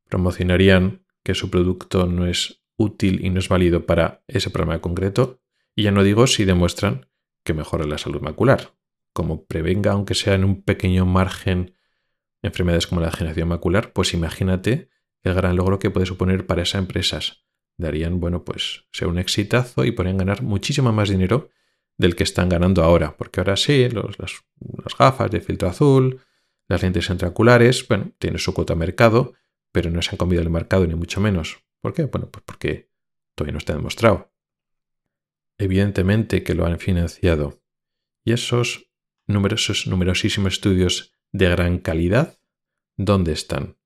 promocionarían, que su producto no es útil y no es válido para ese problema concreto. Y ya no digo si demuestran que mejora la salud macular, como prevenga, aunque sea en un pequeño margen, enfermedades como la degeneración macular, pues imagínate el gran logro que puede suponer para esas empresas darían, bueno, pues sea un exitazo y podrían ganar muchísimo más dinero del que están ganando ahora, porque ahora sí, las, gafas de filtro azul, las lentes intraoculares, bueno, tienen su cuota mercado, pero no se han comido el mercado ni mucho menos. ¿Por qué? Bueno, pues porque todavía no está demostrado. Evidentemente que lo han financiado. Y esos numerosos, numerosísimos estudios de gran calidad, ¿dónde están?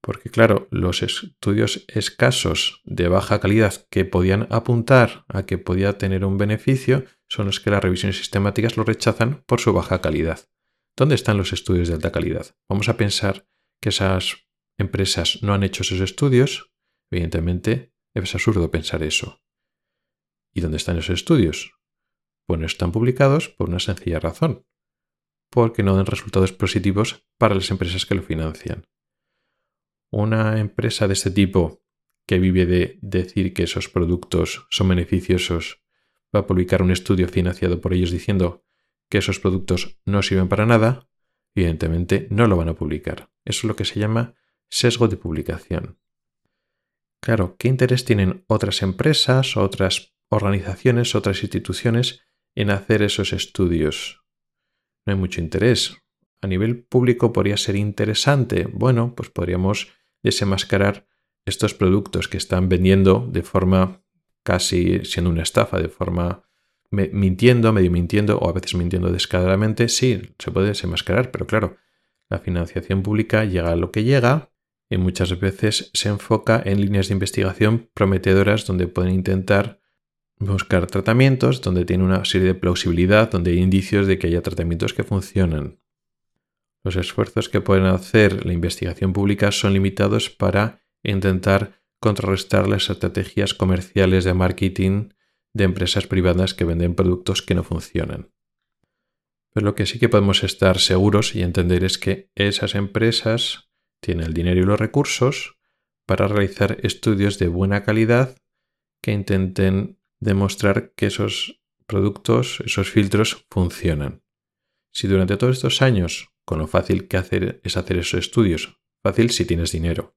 Porque claro, los estudios escasos de baja calidad que podían apuntar a que podía tener un beneficio son los que las revisiones sistemáticas lo rechazan por su baja calidad. ¿Dónde están los estudios de alta calidad? Vamos a pensar que esas empresas no han hecho esos estudios. Evidentemente, es absurdo pensar eso. ¿Y dónde están esos estudios? Pues no están publicados por una sencilla razón. Porque no dan resultados positivos para las empresas que lo financian una empresa de este tipo que vive de decir que esos productos son beneficiosos va a publicar un estudio financiado por ellos diciendo que esos productos no sirven para nada, evidentemente no lo van a publicar. Eso es lo que se llama sesgo de publicación. Claro, ¿qué interés tienen otras empresas, otras organizaciones, otras instituciones en hacer esos estudios? No hay mucho interés. A nivel público podría ser interesante. Bueno, pues podríamos desenmascarar estos productos que están vendiendo de forma casi siendo una estafa, de forma mintiendo, medio mintiendo o a veces mintiendo descaradamente, sí, se puede desenmascarar, pero claro, la financiación pública llega a lo que llega y muchas veces se enfoca en líneas de investigación prometedoras donde pueden intentar buscar tratamientos, donde tiene una serie de plausibilidad, donde hay indicios de que haya tratamientos que funcionan. Los esfuerzos que pueden hacer la investigación pública son limitados para intentar contrarrestar las estrategias comerciales de marketing de empresas privadas que venden productos que no funcionan. Pero lo que sí que podemos estar seguros y entender es que esas empresas tienen el dinero y los recursos para realizar estudios de buena calidad que intenten demostrar que esos productos, esos filtros funcionan. Si durante todos estos años con lo fácil que hacer es hacer esos estudios. Fácil si tienes dinero.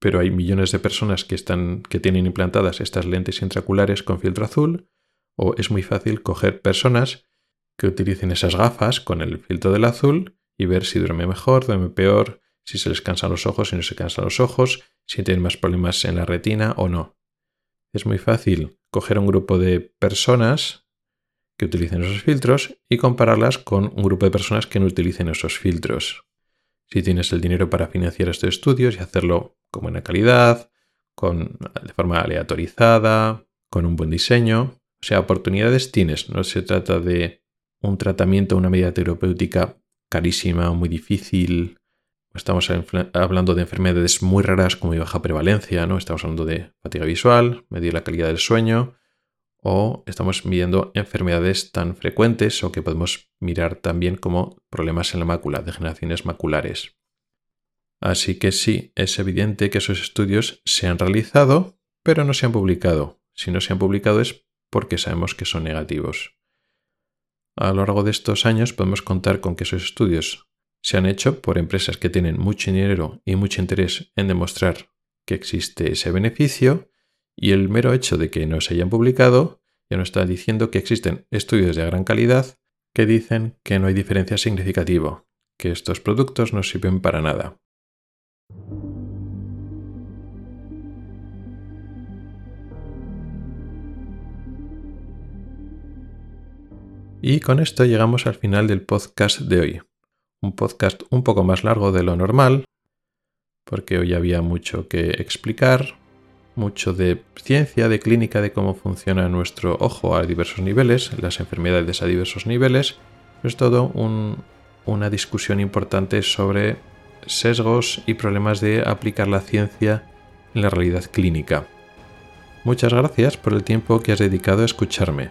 Pero hay millones de personas que, están, que tienen implantadas estas lentes intraoculares con filtro azul, o es muy fácil coger personas que utilicen esas gafas con el filtro del azul y ver si duerme mejor, duerme peor, si se les cansan los ojos, si no se cansan los ojos, si tienen más problemas en la retina o no. Es muy fácil coger un grupo de personas que utilicen esos filtros y compararlas con un grupo de personas que no utilicen esos filtros. Si tienes el dinero para financiar estos estudios y hacerlo con buena calidad, con, de forma aleatorizada, con un buen diseño, o sea, oportunidades tienes. No se trata de un tratamiento, una medida terapéutica carísima, muy difícil. Estamos hablando de enfermedades muy raras como baja prevalencia, ¿no? Estamos hablando de fatiga visual, medir la calidad del sueño, o estamos midiendo enfermedades tan frecuentes o que podemos mirar también como problemas en la mácula, degeneraciones maculares. Así que sí, es evidente que esos estudios se han realizado, pero no se han publicado. Si no se han publicado es porque sabemos que son negativos. A lo largo de estos años podemos contar con que esos estudios se han hecho por empresas que tienen mucho dinero y mucho interés en demostrar que existe ese beneficio y el mero hecho de que no se hayan publicado ya nos está diciendo que existen estudios de gran calidad que dicen que no hay diferencia significativa, que estos productos no sirven para nada. Y con esto llegamos al final del podcast de hoy. Un podcast un poco más largo de lo normal, porque hoy había mucho que explicar, mucho de ciencia, de clínica, de cómo funciona nuestro ojo a diversos niveles, las enfermedades a diversos niveles. Es todo una discusión importante sobre sesgos y problemas de aplicar la ciencia en la realidad clínica. Muchas gracias por el tiempo que has dedicado a escucharme.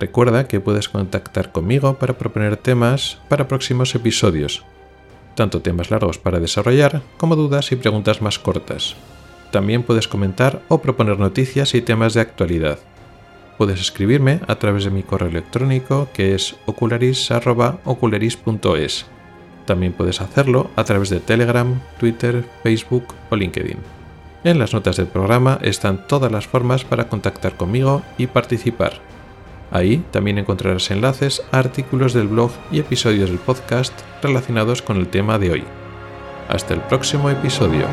Recuerda que puedes contactar conmigo para proponer temas para próximos episodios, tanto temas largos para desarrollar como dudas y preguntas más cortas. También puedes comentar o proponer noticias y temas de actualidad. Puedes escribirme a través de mi correo electrónico que es ocularis.ocularis.es. También puedes hacerlo a través de Telegram, Twitter, Facebook o LinkedIn. En las notas del programa están todas las formas para contactar conmigo y participar. Ahí también encontrarás enlaces a artículos del blog y episodios del podcast relacionados con el tema de hoy. Hasta el próximo episodio.